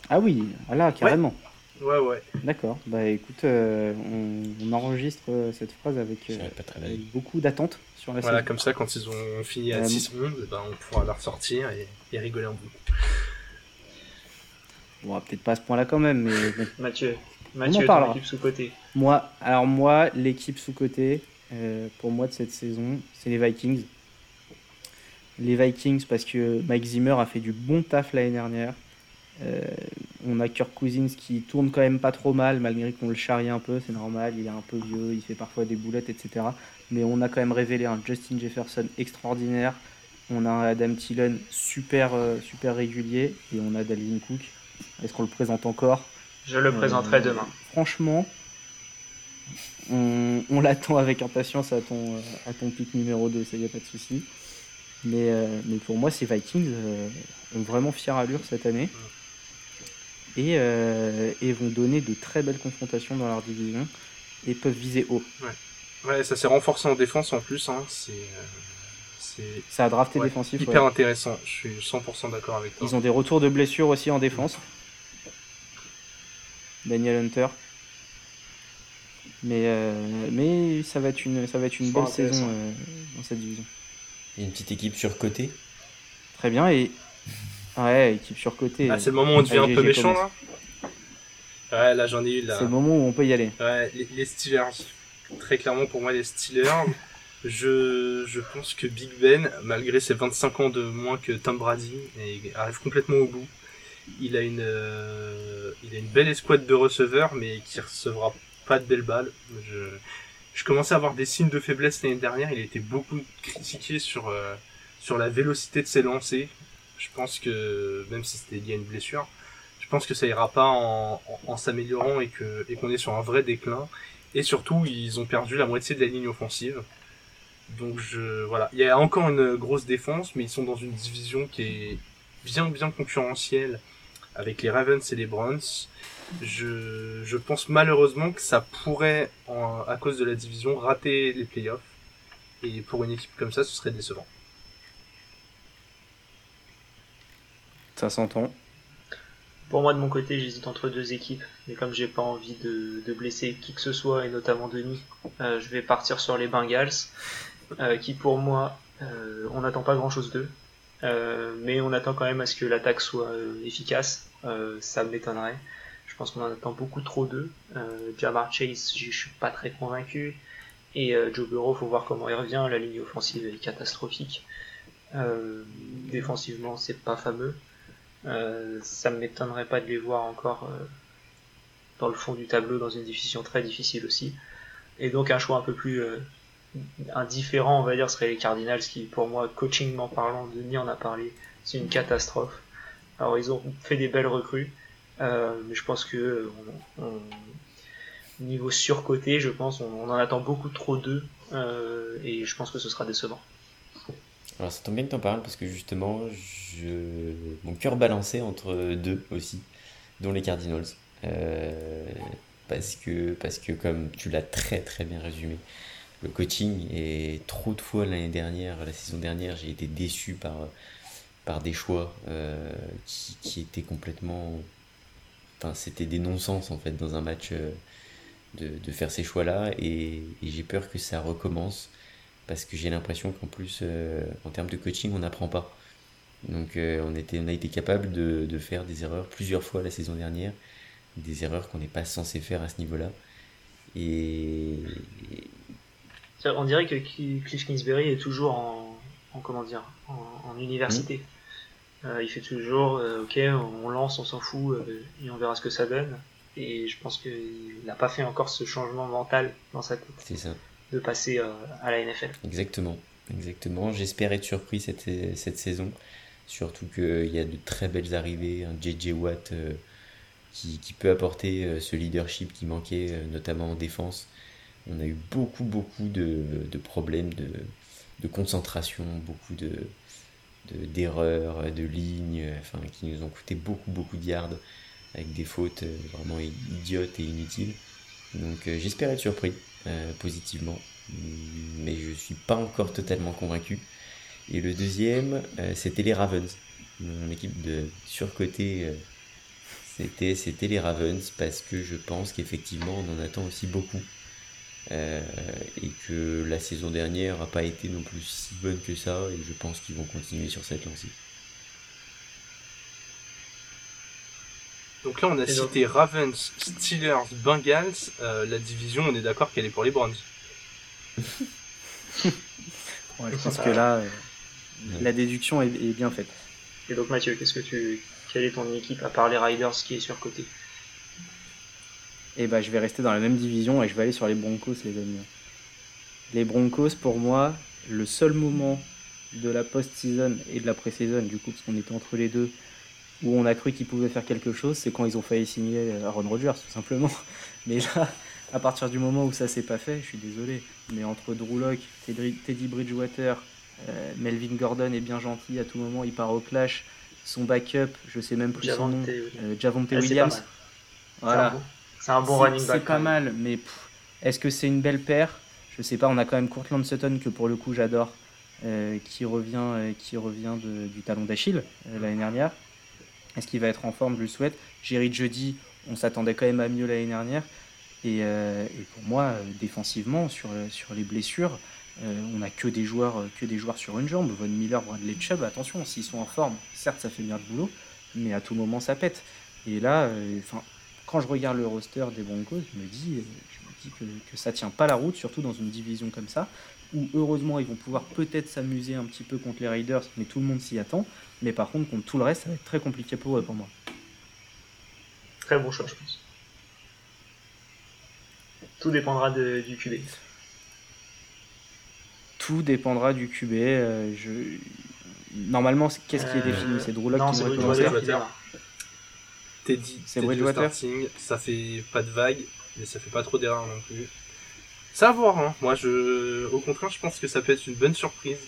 Ah oui, voilà, carrément. Ouais, ouais. D'accord. Bah écoute, on, on, enregistre cette phrase avec, avec beaucoup d'attente voilà, comme ça, quand ils ont fini à 6 secondes, eh ben, on pourra la ressortir et, rigoler un bout. Bon, peut-être pas à ce point-là quand même, mais. Mathieu, Mathieu, ton équipe sous-côté. Moi, alors moi, l'équipe sous-côté, euh, pour moi de cette saison, c'est les Vikings. Les Vikings parce que Mike Zimmer a fait du bon taf l'année dernière. Euh, on a Kirk Cousins qui tourne quand même pas trop mal, malgré qu'on le charrie un peu, c'est normal, il est un peu vieux, il fait parfois des boulettes, etc. Mais on a quand même révélé un Justin Jefferson extraordinaire, on a un Adam Thielen super, euh, super régulier, et on a Dalvin Cook. Est-ce qu'on le présente encore? Je le présenterai euh, demain. Franchement, on, l'attend avec impatience à ton, à ton pic numéro 2, ça y a pas de souci. Mais, mais pour moi, ces Vikings ont vraiment fière allure cette année et, euh, et, vont donner de très belles confrontations dans leur division et peuvent viser haut. Ouais, ouais ça s'est renforcé en défense en plus. Hein. C'est, euh, ça a drafté défensif. Hyper intéressant, je suis 100% d'accord avec toi. Ils ont des retours de blessures aussi en défense. Daniel Hunter. Mais, euh, mais ça va être une, ça va être une belle saison dans cette division. une petite équipe sur côté Très bien, et Ouais, équipe surcotée. Ah, c'est le moment où on devient un peu méchant là Ouais, là j'en ai eu là. C'est le moment où on peut y aller. Ouais, les, Steelers. Très clairement pour moi, les Steelers. je, je pense que Big Ben, malgré ses 25 ans de moins que Tom Brady, arrive complètement au bout. Il a une, euh, il a une belle escouade de receveurs, mais qui recevra pas de belles balles. Je, je commençais à avoir des signes de faiblesse l'année dernière. Il a été beaucoup critiqué sur, euh, sur la vélocité de ses lancers. Je pense que, même si c'était lié à une blessure, je pense que ça ira pas en, s'améliorant et qu'on est sur un vrai déclin. Et surtout, ils ont perdu la moitié de la ligne offensive. Donc je voilà, il y a encore une grosse défense, mais ils sont dans une division qui est bien bien concurrentielle avec les Ravens et les Browns. Je, je pense malheureusement que ça pourrait, à cause de la division, rater les playoffs. Et pour une équipe comme ça, ce serait décevant. Ça s'entend. Pour moi, de mon côté, j'hésite entre deux équipes, mais comme j'ai pas envie de, de, blesser qui que ce soit, et notamment Denis, euh, je vais partir sur les Bengals, euh, qui pour moi, euh, on n'attend pas grand chose d'eux, mais on attend quand même à ce que l'attaque soit efficace, ça m'étonnerait. Je pense qu'on en attend beaucoup trop d'eux. Jamar Chase, je suis pas très convaincu, et Joe Burrow, faut voir comment il revient, la ligne offensive est catastrophique. défensivement, c'est pas fameux. Euh, ça ne m'étonnerait pas de les voir encore euh, dans le fond du tableau dans une division très difficile aussi. Et donc un choix un peu plus euh, indifférent, on va dire, serait les Cardinals qui, pour moi, coachingment parlant, Denis en a parlé, c'est une catastrophe. Alors ils ont fait des belles recrues, mais je pense que niveau surcoté, je pense, on, en attend beaucoup trop d'eux, et je pense que ce sera décevant. Alors ça tombe bien que t'en parles parce que justement, je... mon cœur balançait entre deux aussi, dont les Cardinals. Euh, parce, que, parce que comme tu l'as très très bien résumé, le coaching est trop de fois l'année dernière, la saison dernière, j'ai été déçu par, par des choix euh, qui, qui, étaient complètement... Enfin, c'était des non-sens en fait dans un match euh, de, de faire ces choix-là et, et j'ai peur que ça recommence parce que j'ai l'impression qu'en plus, euh, en termes de coaching, on n'apprend pas. Donc euh, on, était, on a été capable de, de, faire des erreurs plusieurs fois la saison dernière, des erreurs qu'on n'est pas censé faire à ce niveau-là. Et... On dirait que Cliff Kingsbury est toujours en, en comment dire, en, université. Mmh. Euh, il fait toujours, ok, on lance, on s'en fout, et on verra ce que ça donne. Et je pense qu'il n'a pas fait encore ce changement mental dans sa tête. C'est ça de passer euh, à la NFL. Exactement, exactement. J'espère être surpris cette, cette saison, surtout qu'il y a de très belles arrivées, un JJ Watt euh, qui, qui, peut apporter euh, ce leadership qui manquait, notamment en défense. On a eu beaucoup, beaucoup de, de problèmes de, de, concentration, beaucoup de d'erreurs, de, lignes, enfin, qui nous ont coûté beaucoup, beaucoup de yards, avec des fautes vraiment idiotes et inutiles. Donc j'espère être surpris. Euh, positivement, mais je suis pas encore totalement convaincu. Et le deuxième, euh, c'était les Ravens. Mon équipe de surcoté, euh, c'était, c'était les Ravens parce que je pense qu'effectivement on en attend aussi beaucoup. et que la saison dernière n'a pas été non plus si bonne que ça, et je pense qu'ils vont continuer sur cette lancée. Donc là, on a cité Ravens, Steelers, Bengals. Euh, la division, on est d'accord qu'elle est pour les Browns. je pense que là, euh, la déduction est, bien faite. Et donc Mathieu, qu'est-ce que tu, quelle est ton équipe à part les Riders qui est sur côté Eh ben, je vais rester dans la même division et je vais aller sur les Broncos, les amis. Les Broncos, pour moi, le seul moment de la post-season et de la pré-saison, du coup, parce qu'on était entre les deux, où on a cru qu'ils pouvaient faire quelque chose, c'est quand ils ont failli signer Aaron Rodgers, tout simplement. Mais là, à partir du moment où ça s'est pas fait, je suis désolé. Mais entre Drew Locke, Teddy Bridgewater, euh, Melvin Gordon est bien gentil, à tout moment il part au clash. Son backup, je sais même plus son nom, Javonte euh, Williams. Voilà. C'est un bon, running back. C'est pas mal, mais est-ce que c'est une belle paire? Je sais pas, on a quand même Courtland Sutton que pour le coup j'adore, euh, qui revient, qui revient du talon d'Achille l'année dernière. Est-ce qu'il va être en forme? Je le souhaite. Jerry Jeudi, on s'attendait quand même à mieux l'année dernière. Et, euh, pour moi, euh, défensivement, sur, euh, sur les blessures, on n'a que des joueurs que des joueurs sur une jambe. Von Miller, Bradley Chubb, attention, s'ils sont en forme, certes ça fait bien le boulot, mais à tout moment ça pète. Et là, quand je regarde le roster des Broncos, je me dis, je me dis que, que ça tient pas la route, surtout dans une division comme ça, où heureusement ils vont pouvoir peut-être s'amuser un petit peu contre les Raiders, mais tout le monde s'y attend. Mais par contre, contre tout le reste, ça va être très compliqué pour eux, pour moi. Très bon choix, je pense. Tout dépendra du QB. Tout dépendra du QB. Euh, normalement, qu'est-ce qui est défini? C'est Drew Lock qui devrait commencer Teddy, c'est Bridgewater. Starting, ça fait pas de vague, mais ça fait pas trop d'erreurs non plus. Ça à voir, hein. Moi, je, au contraire, je pense que ça peut être une bonne surprise.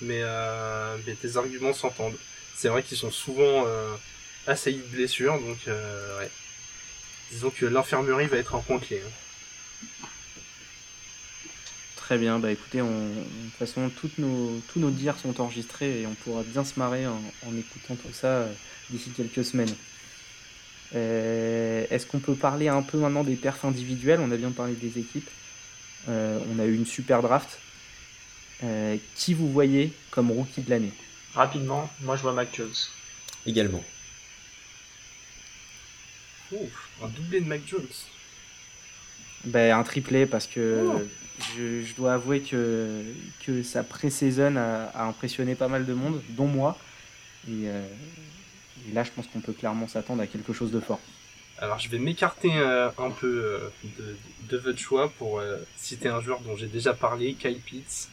Mais, euh, tes arguments s'entendent. C'est vrai qu'ils sont souvent euh, assaillis de blessures, donc euh, ouais. Disons que l'infirmerie va être un point clé. Hein. Très bien, bah écoutez, on, de toute façon, toutes nos, tous nos dires sont enregistrés et on pourra bien se marrer en, écoutant tout ça euh, d'ici quelques semaines. Euh, est-ce qu'on peut parler un peu maintenant des perfs individuels? On a bien parlé des équipes. Euh, on a eu une super draft. qui vous voyez comme rookie de l'année? Rapidement, moi je vois Mac Jones. Également. Ouf, un doublé de Mac Jones. Ben, un triplé parce que oh je, dois avouer que, que sa pré-saison a, impressionné pas mal de monde, dont moi. Et, euh, là, je pense qu'on peut clairement s'attendre à quelque chose de fort. Alors, je vais m'écarter euh, un peu euh, de, votre choix pour citer un joueur dont j'ai déjà parlé, Kyle Pitts.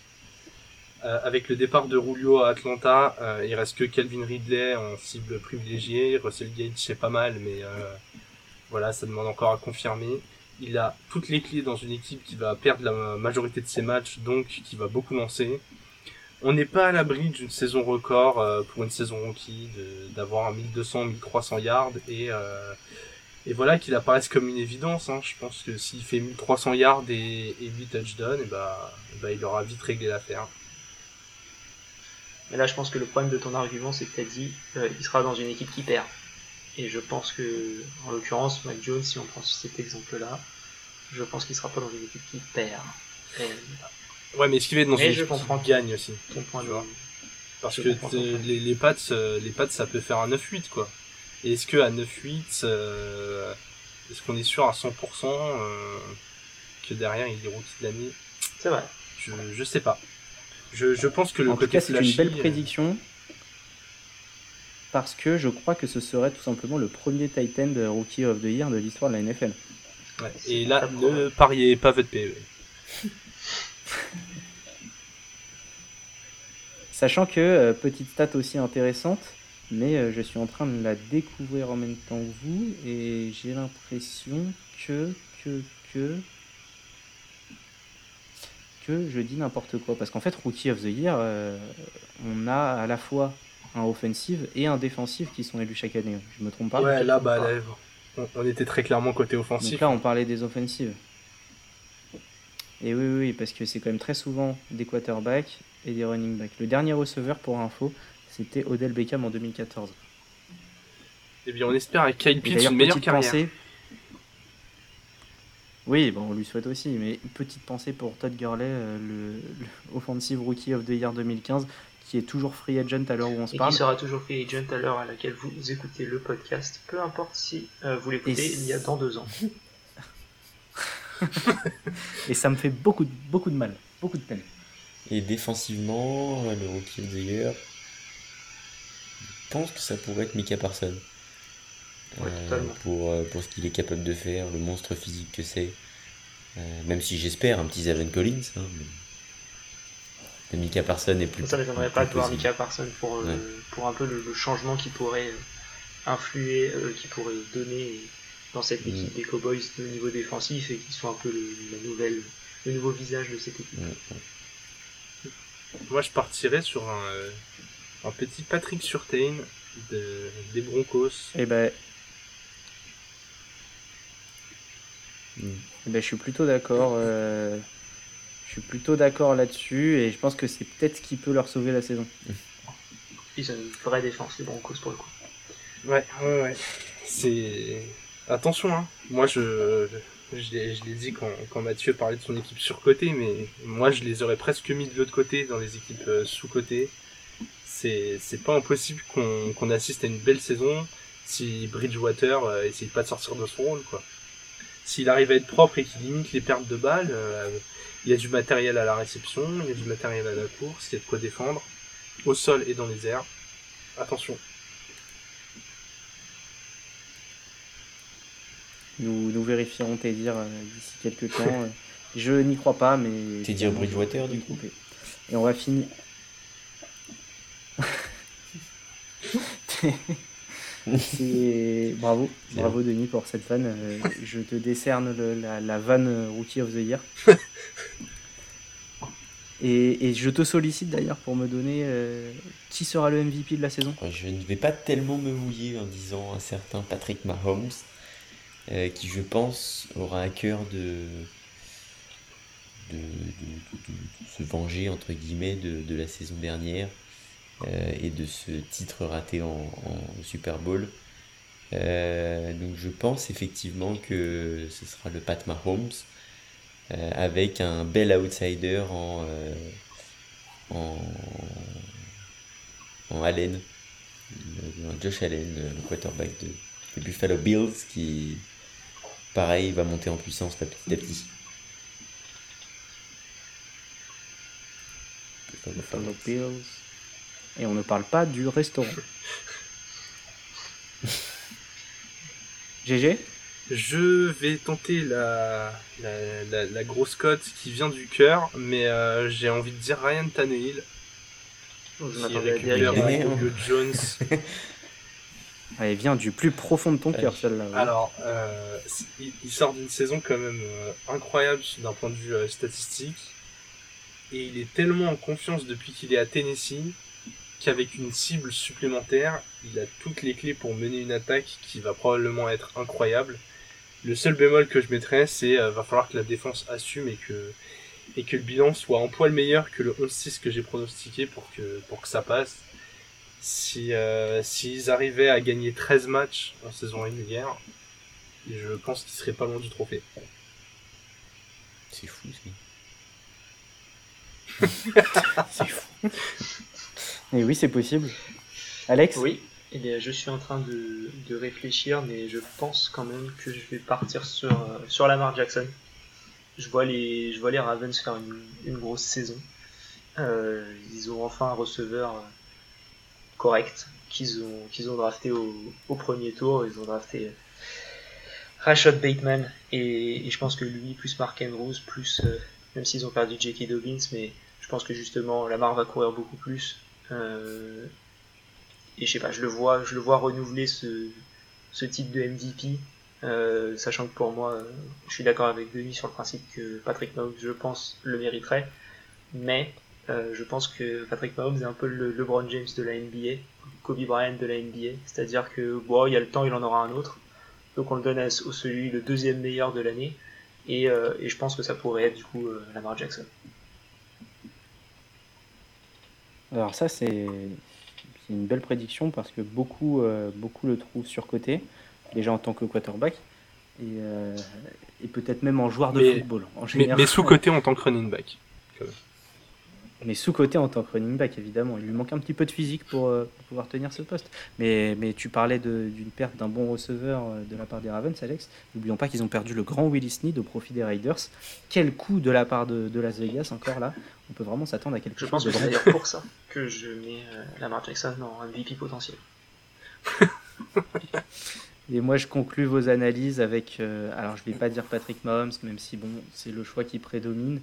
avec le départ de Rulio à Atlanta, il reste que Calvin Ridley en cible privilégiée. Russell Gage, c'est pas mal, mais voilà, ça demande encore à confirmer il a toutes les clés dans une équipe qui va perdre la majorité de ses matchs, donc qui va beaucoup lancer. On n'est pas à l'abri d'une saison record euh, pour une saison rookie, d'avoir un 1200, 1300 yards et euh, et voilà qu'il apparaisse comme une évidence. Hein. Je pense que s'il fait 1300 yards et, et 8 touchdowns, et bah, bah, il aura vite réglé l'affaire. Mais là, je pense que le problème de ton argument, c'est que tu as dit euh, il sera dans une équipe qui perd. Et je pense que, en l'occurrence, Mac Jones, si on prend cet exemple-là, je pense qu'il sera pas dans une équipe qui perd. Ouais, mais est-ce qu'il va être dans une équipe qui gagne aussi Parce que les, les pattes, euh, les pattes, ça peut faire un 9-8, quoi. Et est-ce que à 9-8, euh, est-ce qu'on est sûr à 100% euh, que derrière il est rookie de l'année? C'est vrai. Je, je sais pas. Je, je pense que le en côté tout cas, c'est une belle prédiction parce que je crois que ce serait tout simplement le premier Titan de Rookie of the Year de l'histoire de la NFL. Et là, ne pariez pas votre PE. Sachant que, euh, petite stat aussi intéressante, mais euh, je suis en train de la découvrir en même temps que vous, et j'ai l'impression que, que, que, que je dis n'importe quoi. Parce qu'en fait, Rookie of the Year, euh, on a à la fois un offensive et un défensif qui sont élus chaque année. Je me trompe pas Ouais, là, bah, on, était très clairement côté offensif. Donc là, on parlait des offensives. Et oui, oui, parce que c'est quand même très souvent des quarterbacks et des running backs. Le dernier receveur, pour info, c'était Odell Beckham en 2014. Eh bien, on espère avec Kyle Pitts une meilleure carrière. Pensée... Oui, bon, on lui souhaite aussi, mais petite pensée pour Todd Gurley, euh, le, Offensive Rookie of the Year 2015, qui est toujours free agent à l'heure où on se parle. Et qui sera toujours free agent à l'heure à laquelle vous écoutez le podcast, peu importe si euh, vous l'écoutez il y a dans deux ans. et ça me fait beaucoup, de, beaucoup de mal, beaucoup de peine. Et défensivement, le rookie of the year, pense que ça pourrait être Mika Parson. Euh, pour, euh, pour ce qu'il est capable de faire, le monstre physique que c'est. même si j'espère un petit Zaven Collins. Hein, Mika Parson est plus. Ça m'étonnerait pas de voir Mika Parson pour, euh, pour un peu le, changement qui pourrait influer, euh, qui pourrait donner dans cette mm. équipe des Cowboys au niveau défensif et qui soit un peu le, la nouvelle, le nouveau visage de cette équipe. Moi, je partirais sur un, euh, un petit Patrick Surtain de, des Broncos. Eh ben. Eh ben, je suis plutôt d'accord suis plutôt d'accord là-dessus et je pense que c'est peut-être ce qui peut leur sauver la saison. Ils ont une vraie défense, les Broncos, pour le coup. Ouais, ouais, ouais. C'est. Attention, hein. Moi, je. Je l'ai dit quand, quand, Mathieu parlait de son équipe surcotée, mais moi je les aurais presque mis de l'autre côté, dans les équipes euh, sous-cotées. C'est pas impossible qu'on assiste à une belle saison si Bridgewater euh, essaye pas de sortir de son rôle, quoi. S'il arrive à être propre et qu'il limite les pertes de balles, euh, il y a du matériel à la réception, il y a du matériel à la course, il y a de quoi défendre, au sol et dans les airs. Attention. Nous, nous vérifierons tes dires euh, d'ici quelques temps. Je n'y crois pas, mais. Tes dires Bridgewater, du coup Et on va finir. bravo, bravo Denis pour cette vanne. Euh, je te décerne la, la vanne Rookie of the Year. Et, je te sollicite d'ailleurs pour me donner euh, qui sera le MVP de la saison. Je ne vais pas tellement me mouiller en disant un certain Patrick Mahomes, euh, qui je pense aura à cœur de, de, se venger entre guillemets de, la saison dernière euh, et de ce titre raté en, Super Bowl. donc je pense effectivement que ce sera le Pat Mahomes. Euh, avec un bel outsider euh, en Allen, Josh Allen, le quarterback de, des Buffalo Bills, qui, pareil, va monter en puissance petit à petit. Buffalo Bills. Et on ne parle pas du restaurant. GG je vais tenter la, la, la, grosse cote qui vient du cœur, mais euh, j'ai envie de dire Ryan Tannehill. Je qui récupère Mario Jones. Elle vient du plus profond de ton cœur, celle-là. Alors, euh, il, sort d'une saison quand même euh, incroyable d'un point de vue statistique. Et il est tellement en confiance depuis qu'il est à Tennessee qu'avec une cible supplémentaire, il a toutes les clés pour mener une attaque qui va probablement être incroyable. Le seul bémol que je mettrais, c'est euh, va falloir que la défense assume et que et que le bilan soit en poil meilleur que le 11-6 que j'ai pronostiqué pour que pour que ça passe. Si euh, s'ils arrivaient à gagner 13 matchs en saison régulière, je pense qu'ils seraient pas loin du trophée. C'est fou, c'est fou. Et oui, c'est possible. Alex Oui. Eh je suis en train de, réfléchir, mais je pense quand même que je vais partir sur, euh, sur Lamar Jackson. Je vois les, je vois les Ravens faire une, grosse saison. Euh, ils ont enfin un receveur euh, correct qu'ils ont, drafté au, premier tour. Ils ont drafté Rashad Bateman et, et, je pense que lui, plus Mark Andrews, plus, même s'ils ont perdu J.K. Dobbins, mais je pense que justement Lamar va courir beaucoup plus. Euh, et je sais pas, je le vois, je le vois renouveler ce, ce type de MVP, euh, sachant que pour moi, je suis d'accord avec Denis sur le principe que Patrick Mahomes, je pense, le mériterait, mais euh, je pense que Patrick Mahomes est un peu le LeBron James de la NBA, Kobe Bryant de la NBA, c'est-à-dire que bon, il y a le temps, il en aura un autre, donc on le donne à, celui le deuxième meilleur de l'année, et, et, je pense que ça pourrait être du coup Lamar Jackson. Alors ça c'est une belle prédiction parce que beaucoup, euh, beaucoup le trouvent surcoté, déjà en tant que quarterback, et, euh, et peut-être même en joueur de football. En mais, mais sous-côté en tant que running back mais sous-côté en tant que running back, évidemment. Il lui manque un petit peu de physique pour, euh, pouvoir tenir ce poste. Mais, mais tu parlais d'une perte d'un bon receveur euh, de la part des Ravens, Alex. N'oublions pas qu'ils ont perdu le grand Willis Snead au profit des Raiders. Quel coup de la part de, de Las Vegas, encore là. On peut vraiment s'attendre à quelque je chose de Je pense que c'est pour ça que je mets euh, Lamar Jackson en MVP potentiel. Et moi, je conclus vos analyses avec, alors je vais pas dire Patrick Mahomes, même si bon, c'est le choix qui prédomine.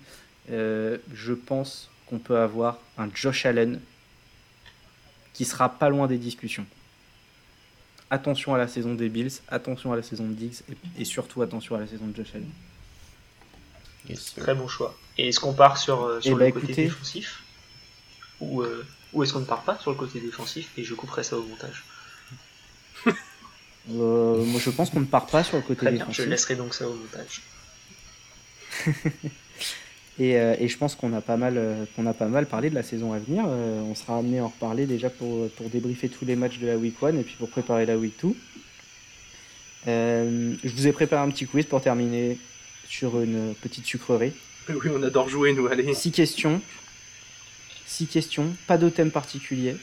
je pense qu'on peut avoir un Josh Allen qui sera pas loin des discussions. Attention à la saison des Bills, attention à la saison de Diggs et, surtout attention à la saison de Josh Allen. Très bon choix. Et est-ce qu'on part sur, euh, sur eh le bah, côté défensif Ou, euh, ou est-ce qu'on ne part pas sur le côté défensif et je couperai ça au montage? Euh, Moi je pense qu'on ne part pas sur le côté défensif. je laisserai donc ça au montage. Euh, et, je pense qu'on a, pas mal, euh, qu'on a pas mal parlé de la saison à venir. Euh, on sera amené à en reparler déjà pour, pour débriefer tous les matchs de la Week 1 et puis pour préparer la Week 2. je vous ai préparé un petit quiz pour terminer sur une petite sucrerie. Oui, on adore jouer, nous, allez. Six questions. Six questions, pas de thème particulier.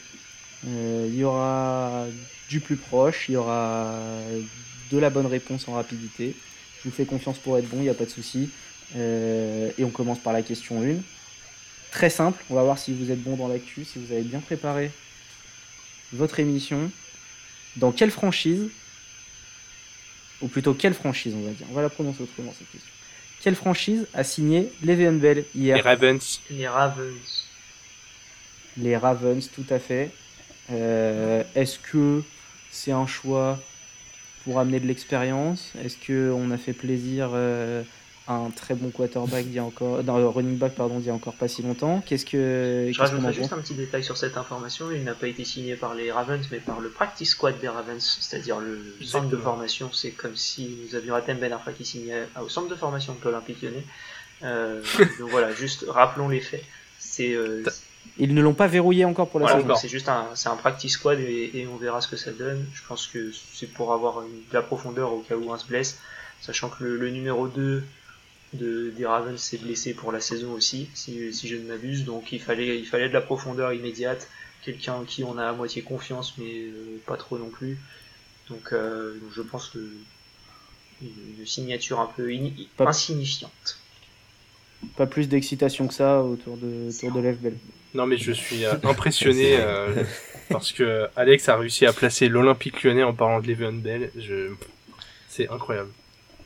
Il y aura du plus proche, il y aura de la bonne réponse en rapidité. Je vous fais confiance pour être bon, il n'y a pas de souci. Euh, et on commence par la question 1. Très simple, on va voir si vous êtes bon dans l'actu, si vous avez bien préparé votre émission. Dans quelle franchise, ou plutôt quelle franchise on va dire, on va la prononcer autrement cette question. Quelle franchise a signé Le'Veon Bell hier Les Ravens. Les Ravens. Les Ravens, tout à fait. Euh, est-ce que c'est un choix pour amener de l'expérience? Est-ce qu'on a fait plaisir euh, un très bon quarterback d'il encore, dans, running back pardon, d'il y a encore pas si longtemps Qu'est-ce que Je rajouterai juste un petit détail sur cette information. Il n'a pas été signé par les Ravens, mais par le practice squad des Ravens, c'est-à-dire le centre de formation. C'est comme si nous avions Atem Ben Arfa qui signait au centre de formation de l'Olympique Lyonnais. Euh, donc voilà, juste rappelons les faits. C'est euh, ils ne l'ont pas verrouillé encore pour la saison. C'est juste un, c'est un practice squad et, on verra ce que ça donne. Je pense que c'est pour avoir une, de la profondeur au cas où un se blesse, sachant que le, numéro 2 de, des Ravens s'est blessé pour la saison aussi, si, si je ne m'abuse. Donc il fallait, il fallait de la profondeur immédiate, quelqu'un en qui on a à moitié confiance, mais euh, pas trop non plus. Donc, euh, je pense que une, signature un peu insignifiante. Pas plus d'excitation que ça autour de, autour de l'FBL. Non, mais je suis euh, impressionné parce que Alex a réussi à placer l'Olympique lyonnais en parlant de Le'Veon Bell. Je... C'est incroyable.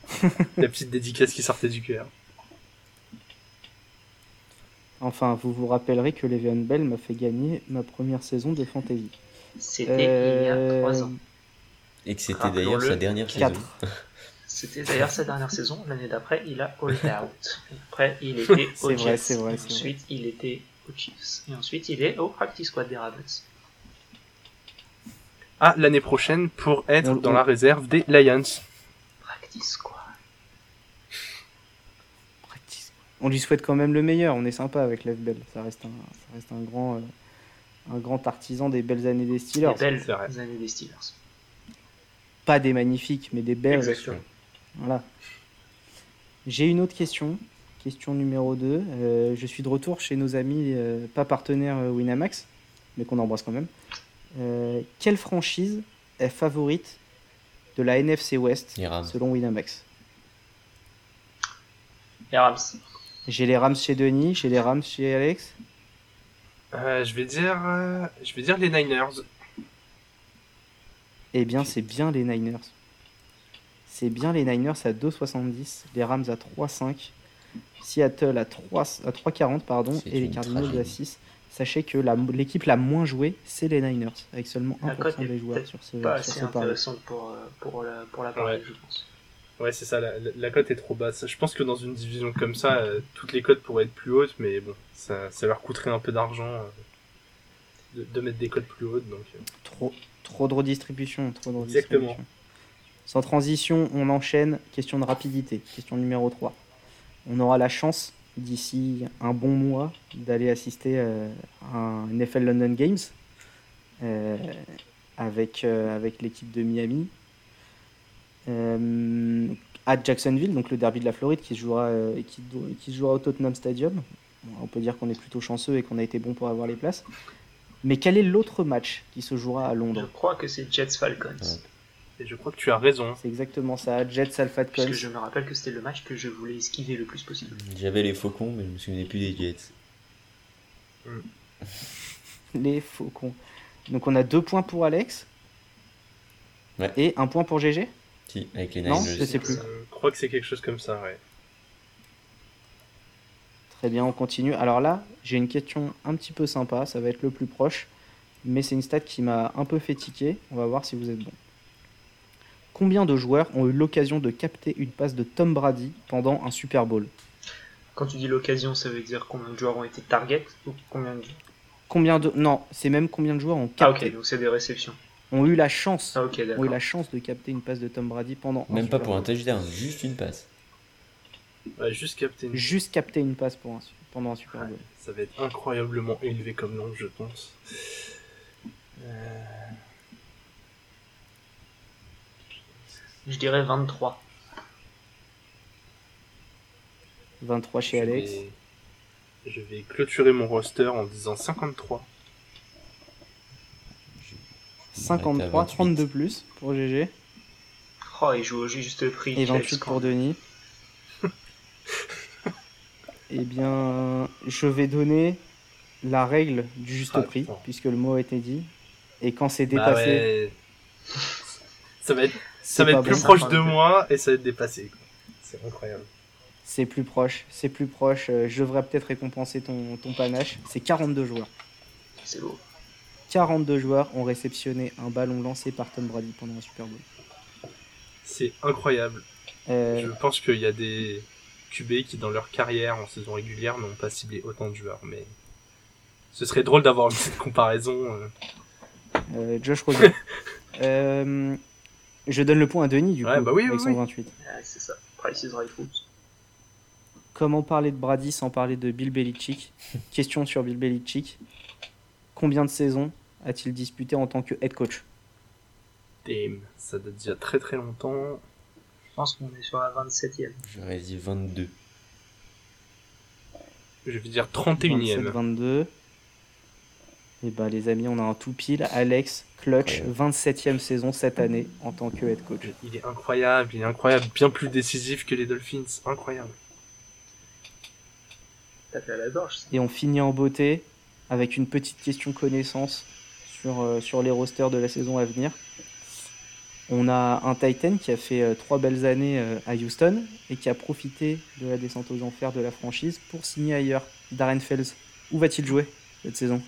La petite dédicace qui sortait du cœur. Enfin, vous vous rappellerez que Le'Veon Bell m'a fait gagner ma première saison de Fantasy. C'était il y a 3 ans. Et que c'était d'ailleurs sa dernière saison. C'était d'ailleurs sa dernière saison. L'année d'après, il a all out. Après, il était au Jets. Vrai, vrai, Ensuite, il était et ensuite, il est au Practice Squad des Ravens. Ah, l'année prochaine pour être dans la réserve des Lions. Practice Squad. On lui souhaite quand même le meilleur. On est sympa avec l'FBL. Ça reste un, ça reste un grand, euh, un grand artisan des belles années des Steelers. Des belles années des Steelers. Pas des magnifiques, mais des belles. Exactement. Voilà. J'ai une autre question. Question numéro 2. Euh, je suis de retour chez nos amis, euh, pas partenaires Winamax, mais qu'on embrasse quand même. quelle franchise est favorite de la NFC West selon Winamax? Les Rams. J'ai les Rams chez Denis, j'ai les Rams chez Alex. je vais dire, je vais dire les Niners. Eh bien, c'est bien les Niners. C'est bien les Niners à 2,70, les Rams à 3,5 Seattle à 3 à 3,40 pardon et les Cardinals à 6. Sachez que l'équipe la, moins jouée, c'est les Niners, avec seulement 1% des joueurs sur ce pas assez intéressante pour, euh, pour, la, pour la ouais. je pense. Ouais, c'est ça, la, cote est trop basse. Je pense que dans une division comme ça, euh, toutes les cotes pourraient être plus hautes, mais bon, ça, ça leur coûterait un peu d'argent euh, de, mettre des cotes plus hautes. Donc, trop, trop de redistribution, trop de redistribution. Exactement. Sans transition, on enchaîne. Question de rapidité. Question numéro 3 on aura la chance d'ici un bon mois d'aller assister euh, à un NFL London Games euh, avec, euh, avec l'équipe de Miami à Jacksonville, donc le derby de la Floride qui se jouera, qui, qui jouera au Tottenham Stadium. on peut dire qu'on est plutôt chanceux et qu'on a été bon pour avoir les places. Mais quel est l'autre match qui se jouera à Londres? Je crois que c'est Jets Falcons. Et je crois que tu as raison. C'est exactement ça, Jets Alpha Parce que je me rappelle que c'était le match que je voulais esquiver le plus possible. J'avais les faucons, mais je me souvenais plus des Jets. Hmm. les faucons. Donc on a deux points pour Alex. Ouais. Et un point pour GG Si, avec les Non, je sais plus. Je crois que c'est quelque chose comme ça, ouais. Très bien, on continue. Alors là, j'ai une question un petit peu sympa, ça va être le plus proche, mais c'est une stat qui m'a un peu fait tiquer. On va voir si vous êtes bon. Combien de joueurs ont eu l'occasion de capter une passe de Tom Brady pendant un Super Bowl? Quand tu dis l'occasion, ça veut dire combien de joueurs ont été target ou combien de... Combien de... Non, c'est même combien de joueurs ont capté. Ah ok, donc c'est des réceptions. Ont eu la chance. Ah, ont eu la chance de capter une passe de Tom Brady pendant. Même pas pour un touchdown, juste une passe. Ouais, juste capter. Une... Juste capter une passe pour un... pendant un Super Bowl. ça va être incroyablement élevé comme nombre, je pense. Euh... Je dirais 23. 23 chez Alex. Je vais clôturer mon roster en disant 53. 53, 32 plus pour GG. Oh, il joue au juste prix. Et 28 pour Denis. eh bien, je vais donner la règle du juste ah, prix, puisque le mot a été dit. Et quand c'est bah dépassé. Ça va être ça va être plus proche de moi et ça va être dépassé. C'est incroyable. C'est plus proche, c'est plus proche. Euh, je devrais peut-être récompenser ton, ton panache. C'est 42 joueurs. C'est beau. 42 joueurs ont réceptionné un ballon lancé par Tom Brady pendant un Super Bowl. C'est incroyable. Euh, Je pense qu'il y a des QB qui, dans leur carrière en saison régulière, n'ont pas ciblé autant de joueurs, mais ce serait drôle d'avoir une petite comparaison. Euh. Euh, Josh Rosen. je donne le point à Denis, du coup, bah avec son 28. c'est ça. Price is right Comment parler de Brady sans parler de Bill Belichick? Question sur Bill Belichick. Combien de saisons a-t-il disputé en tant que head coach Damn, ça date déjà très très longtemps. Je pense qu'on est sur la 27e. J'aurais dit 22. Je vais dire 31e. 22. Et bah les amis, on a un tout pile. Alex Clutch, 27e saison cette année en tant que head coach. Il est incroyable, il est incroyable, bien plus décisif que les Dolphins, incroyable. Et on finit en beauté avec une petite question connaissance sur, euh, sur les rosters de la saison à venir. On a un Titan qui a fait euh, trois belles années euh, à Houston et qui a profité de la descente aux enfers de la franchise pour signer ailleurs. Darren Fells, où va-t-il jouer cette saison?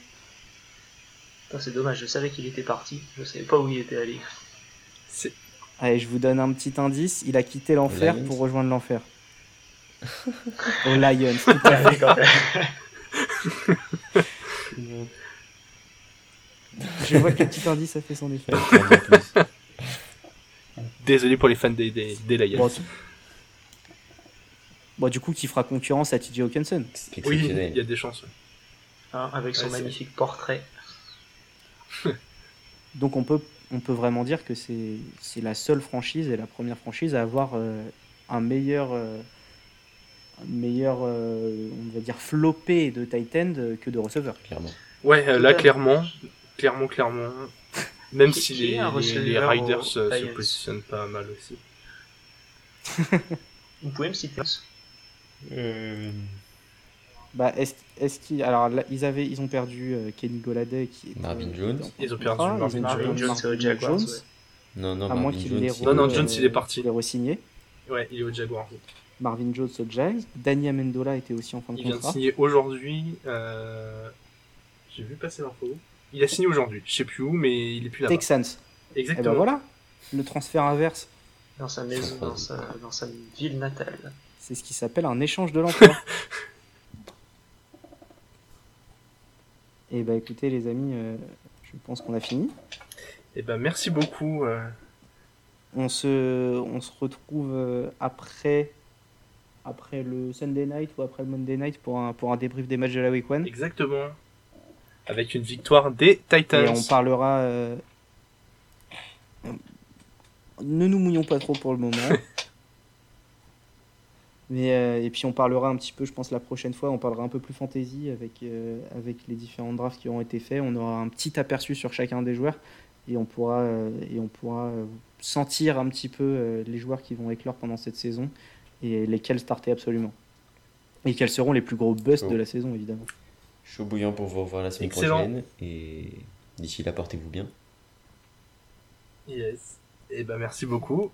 C'est dommage, je savais qu'il était parti, je savais pas où il était allé. Allez, je vous donne un petit indice, il a quitté l'enfer pour rejoindre l'enfer. Au Lions. Je vois que le petit indice a fait son effet. Désolé pour les fans des, des, Lions. Bon, du coup, qui fera concurrence à TJ Hawkinson. Oui, il y a des chances. Hein, avec son magnifique portrait. Donc on peut, on peut vraiment dire que c'est la seule franchise et la première franchise à avoir euh, un meilleur... Euh, meilleur, euh, on va dire, flopé de Titan que de receveur. Clairement. Ouais, là, clairement, clairement, clairement. Même si les, les, Riders euh, se positionnent pas mal aussi. Vous pouvez me citer Bah, est-ce est qu'ils. Alors, là, ils, avaient, ils ont perdu Kenny Goladay. Qui Marvin Jones. Ils ont perdu Marvin, Marvin, Jones, Jones, Jaguars, Non, non, Marvin Jones. non, non, Jones, il est parti. Il est re-signé. Ouais, il est au Jaguars. Marvin Jones au Jags. Danny Amendola était aussi en fin de il contrat. Il vient de signer aujourd'hui. Euh... J'ai vu passer l'info. Il a signé aujourd'hui. Je sais plus où, mais il est plus là. Texans. Exactement. Et ben voilà, le transfert inverse. Dans sa maison, dans sa, dans sa ville natale. C'est ce qui s'appelle un échange de l'emploi. Et bah écoutez les amis, euh, je pense qu'on a fini. Et ben merci beaucoup. Euh. On se, on se retrouve euh, après après le Sunday night ou après le Monday night pour un, pour un débrief des matchs de la Week 1. Exactement. Avec une victoire des Titans. Et on parlera. Euh, ne nous mouillons pas trop pour le moment. Mais, euh, et puis on parlera un petit peu, je pense, la prochaine fois, on parlera un peu plus fantasy avec, euh, avec les différents drafts qui ont été faits. On aura un petit aperçu sur chacun des joueurs et on pourra, et on pourra sentir un petit peu les joueurs qui vont éclore pendant cette saison et lesquels starter absolument. Et quels seront les plus gros busts de la saison, évidemment. Chaud bouillant pour vous revoir la semaine prochaine. Et d'ici là, portez-vous bien. Yes. Et eh ben merci beaucoup.